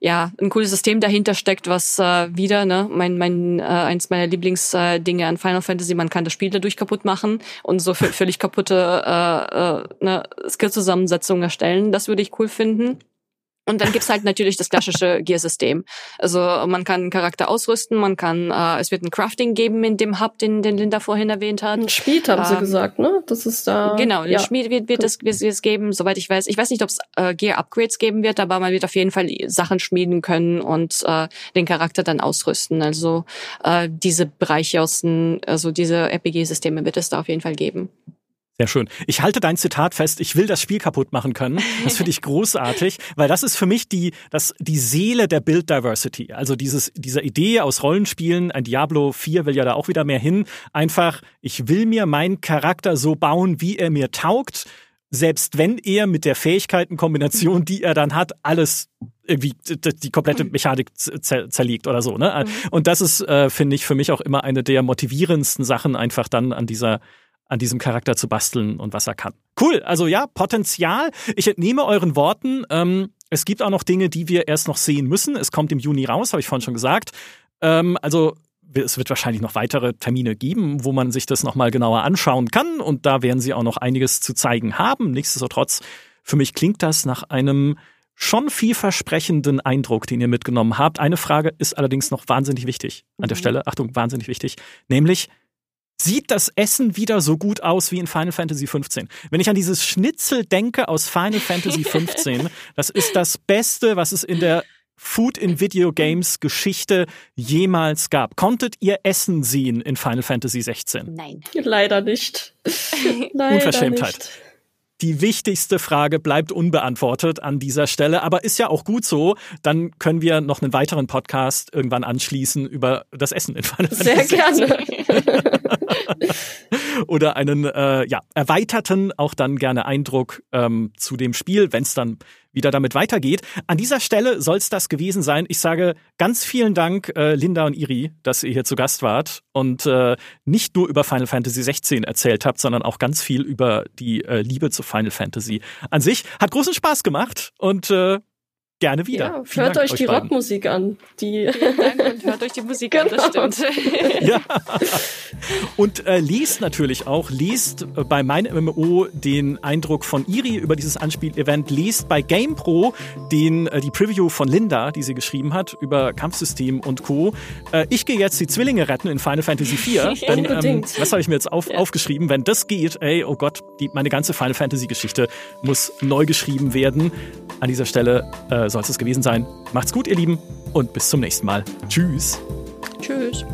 ja, ein cooles System dahinter steckt, was äh, wieder, ne, mein, mein, äh, eins meiner Lieblingsdinge äh, an Final Fantasy, man kann das Spiel dadurch kaputt machen und so völlig kaputte äh, äh, ne, Skill-Zusammensetzungen erstellen. Das würde ich cool finden. Und dann gibt's halt natürlich das klassische Gear-System. Also man kann einen Charakter ausrüsten, man kann, äh, es wird ein Crafting geben in dem Hub, den, den Linda vorhin erwähnt hat. Ein Schmied haben ähm, sie gesagt, ne? Das ist da. Genau, ja. Schmied wird, wird es wird es geben, soweit ich weiß. Ich weiß nicht, ob es äh, Gear-Upgrades geben wird, aber man wird auf jeden Fall Sachen schmieden können und äh, den Charakter dann ausrüsten. Also äh, diese Bereiche aus den, also diese RPG-Systeme wird es da auf jeden Fall geben. Sehr schön. Ich halte dein Zitat fest, ich will das Spiel kaputt machen können. Das finde ich großartig, weil das ist für mich die, das, die Seele der Build Diversity. Also dieses, dieser Idee aus Rollenspielen, ein Diablo 4 will ja da auch wieder mehr hin. Einfach, ich will mir meinen Charakter so bauen, wie er mir taugt. Selbst wenn er mit der Fähigkeitenkombination, die er dann hat, alles irgendwie die komplette Mechanik zerlegt oder so. Ne? Mhm. Und das ist, äh, finde ich, für mich auch immer eine der motivierendsten Sachen, einfach dann an dieser an diesem Charakter zu basteln und was er kann. Cool, also ja, Potenzial. Ich entnehme euren Worten. Ähm, es gibt auch noch Dinge, die wir erst noch sehen müssen. Es kommt im Juni raus, habe ich vorhin schon gesagt. Ähm, also es wird wahrscheinlich noch weitere Termine geben, wo man sich das nochmal genauer anschauen kann. Und da werden sie auch noch einiges zu zeigen haben. Nichtsdestotrotz, für mich klingt das nach einem schon vielversprechenden Eindruck, den ihr mitgenommen habt. Eine Frage ist allerdings noch wahnsinnig wichtig an der mhm. Stelle. Achtung, wahnsinnig wichtig. Nämlich, sieht das Essen wieder so gut aus wie in Final Fantasy 15. Wenn ich an dieses Schnitzel denke aus Final Fantasy 15, das ist das Beste, was es in der Food in Video Games Geschichte jemals gab. Konntet ihr Essen sehen in Final Fantasy 16? Nein. Leider nicht. Leider Unverschämtheit. Nicht. Die wichtigste Frage bleibt unbeantwortet an dieser Stelle, aber ist ja auch gut so. Dann können wir noch einen weiteren Podcast irgendwann anschließen über das Essen in Final Sehr gerne. Oder einen äh, ja, erweiterten, auch dann gerne Eindruck ähm, zu dem Spiel, wenn es dann wieder damit weitergeht. An dieser Stelle soll es das gewesen sein. Ich sage ganz vielen Dank, äh, Linda und Iri, dass ihr hier zu Gast wart und äh, nicht nur über Final Fantasy 16 erzählt habt, sondern auch ganz viel über die äh, Liebe zu Final Fantasy an sich. Hat großen Spaß gemacht und äh, gerne wieder. Ja, hört euch, euch die beiden. Rockmusik an. Die Vielen Dank und hört euch die Musik genau. an, das genau. stimmt. ja. Und äh, liest natürlich auch, liest äh, bei meinem MMO den Eindruck von Iri über dieses Anspiel-Event, liest bei GamePro den, äh, die Preview von Linda, die sie geschrieben hat, über Kampfsystem und Co. Äh, ich gehe jetzt die Zwillinge retten in Final Fantasy IV. denn, ähm, was habe ich mir jetzt auf, ja. aufgeschrieben? Wenn das geht, ey, oh Gott, die, meine ganze Final Fantasy-Geschichte muss neu geschrieben werden. An dieser Stelle soll es gewesen sein. Macht's gut, ihr Lieben, und bis zum nächsten Mal. Tschüss. Tschüss.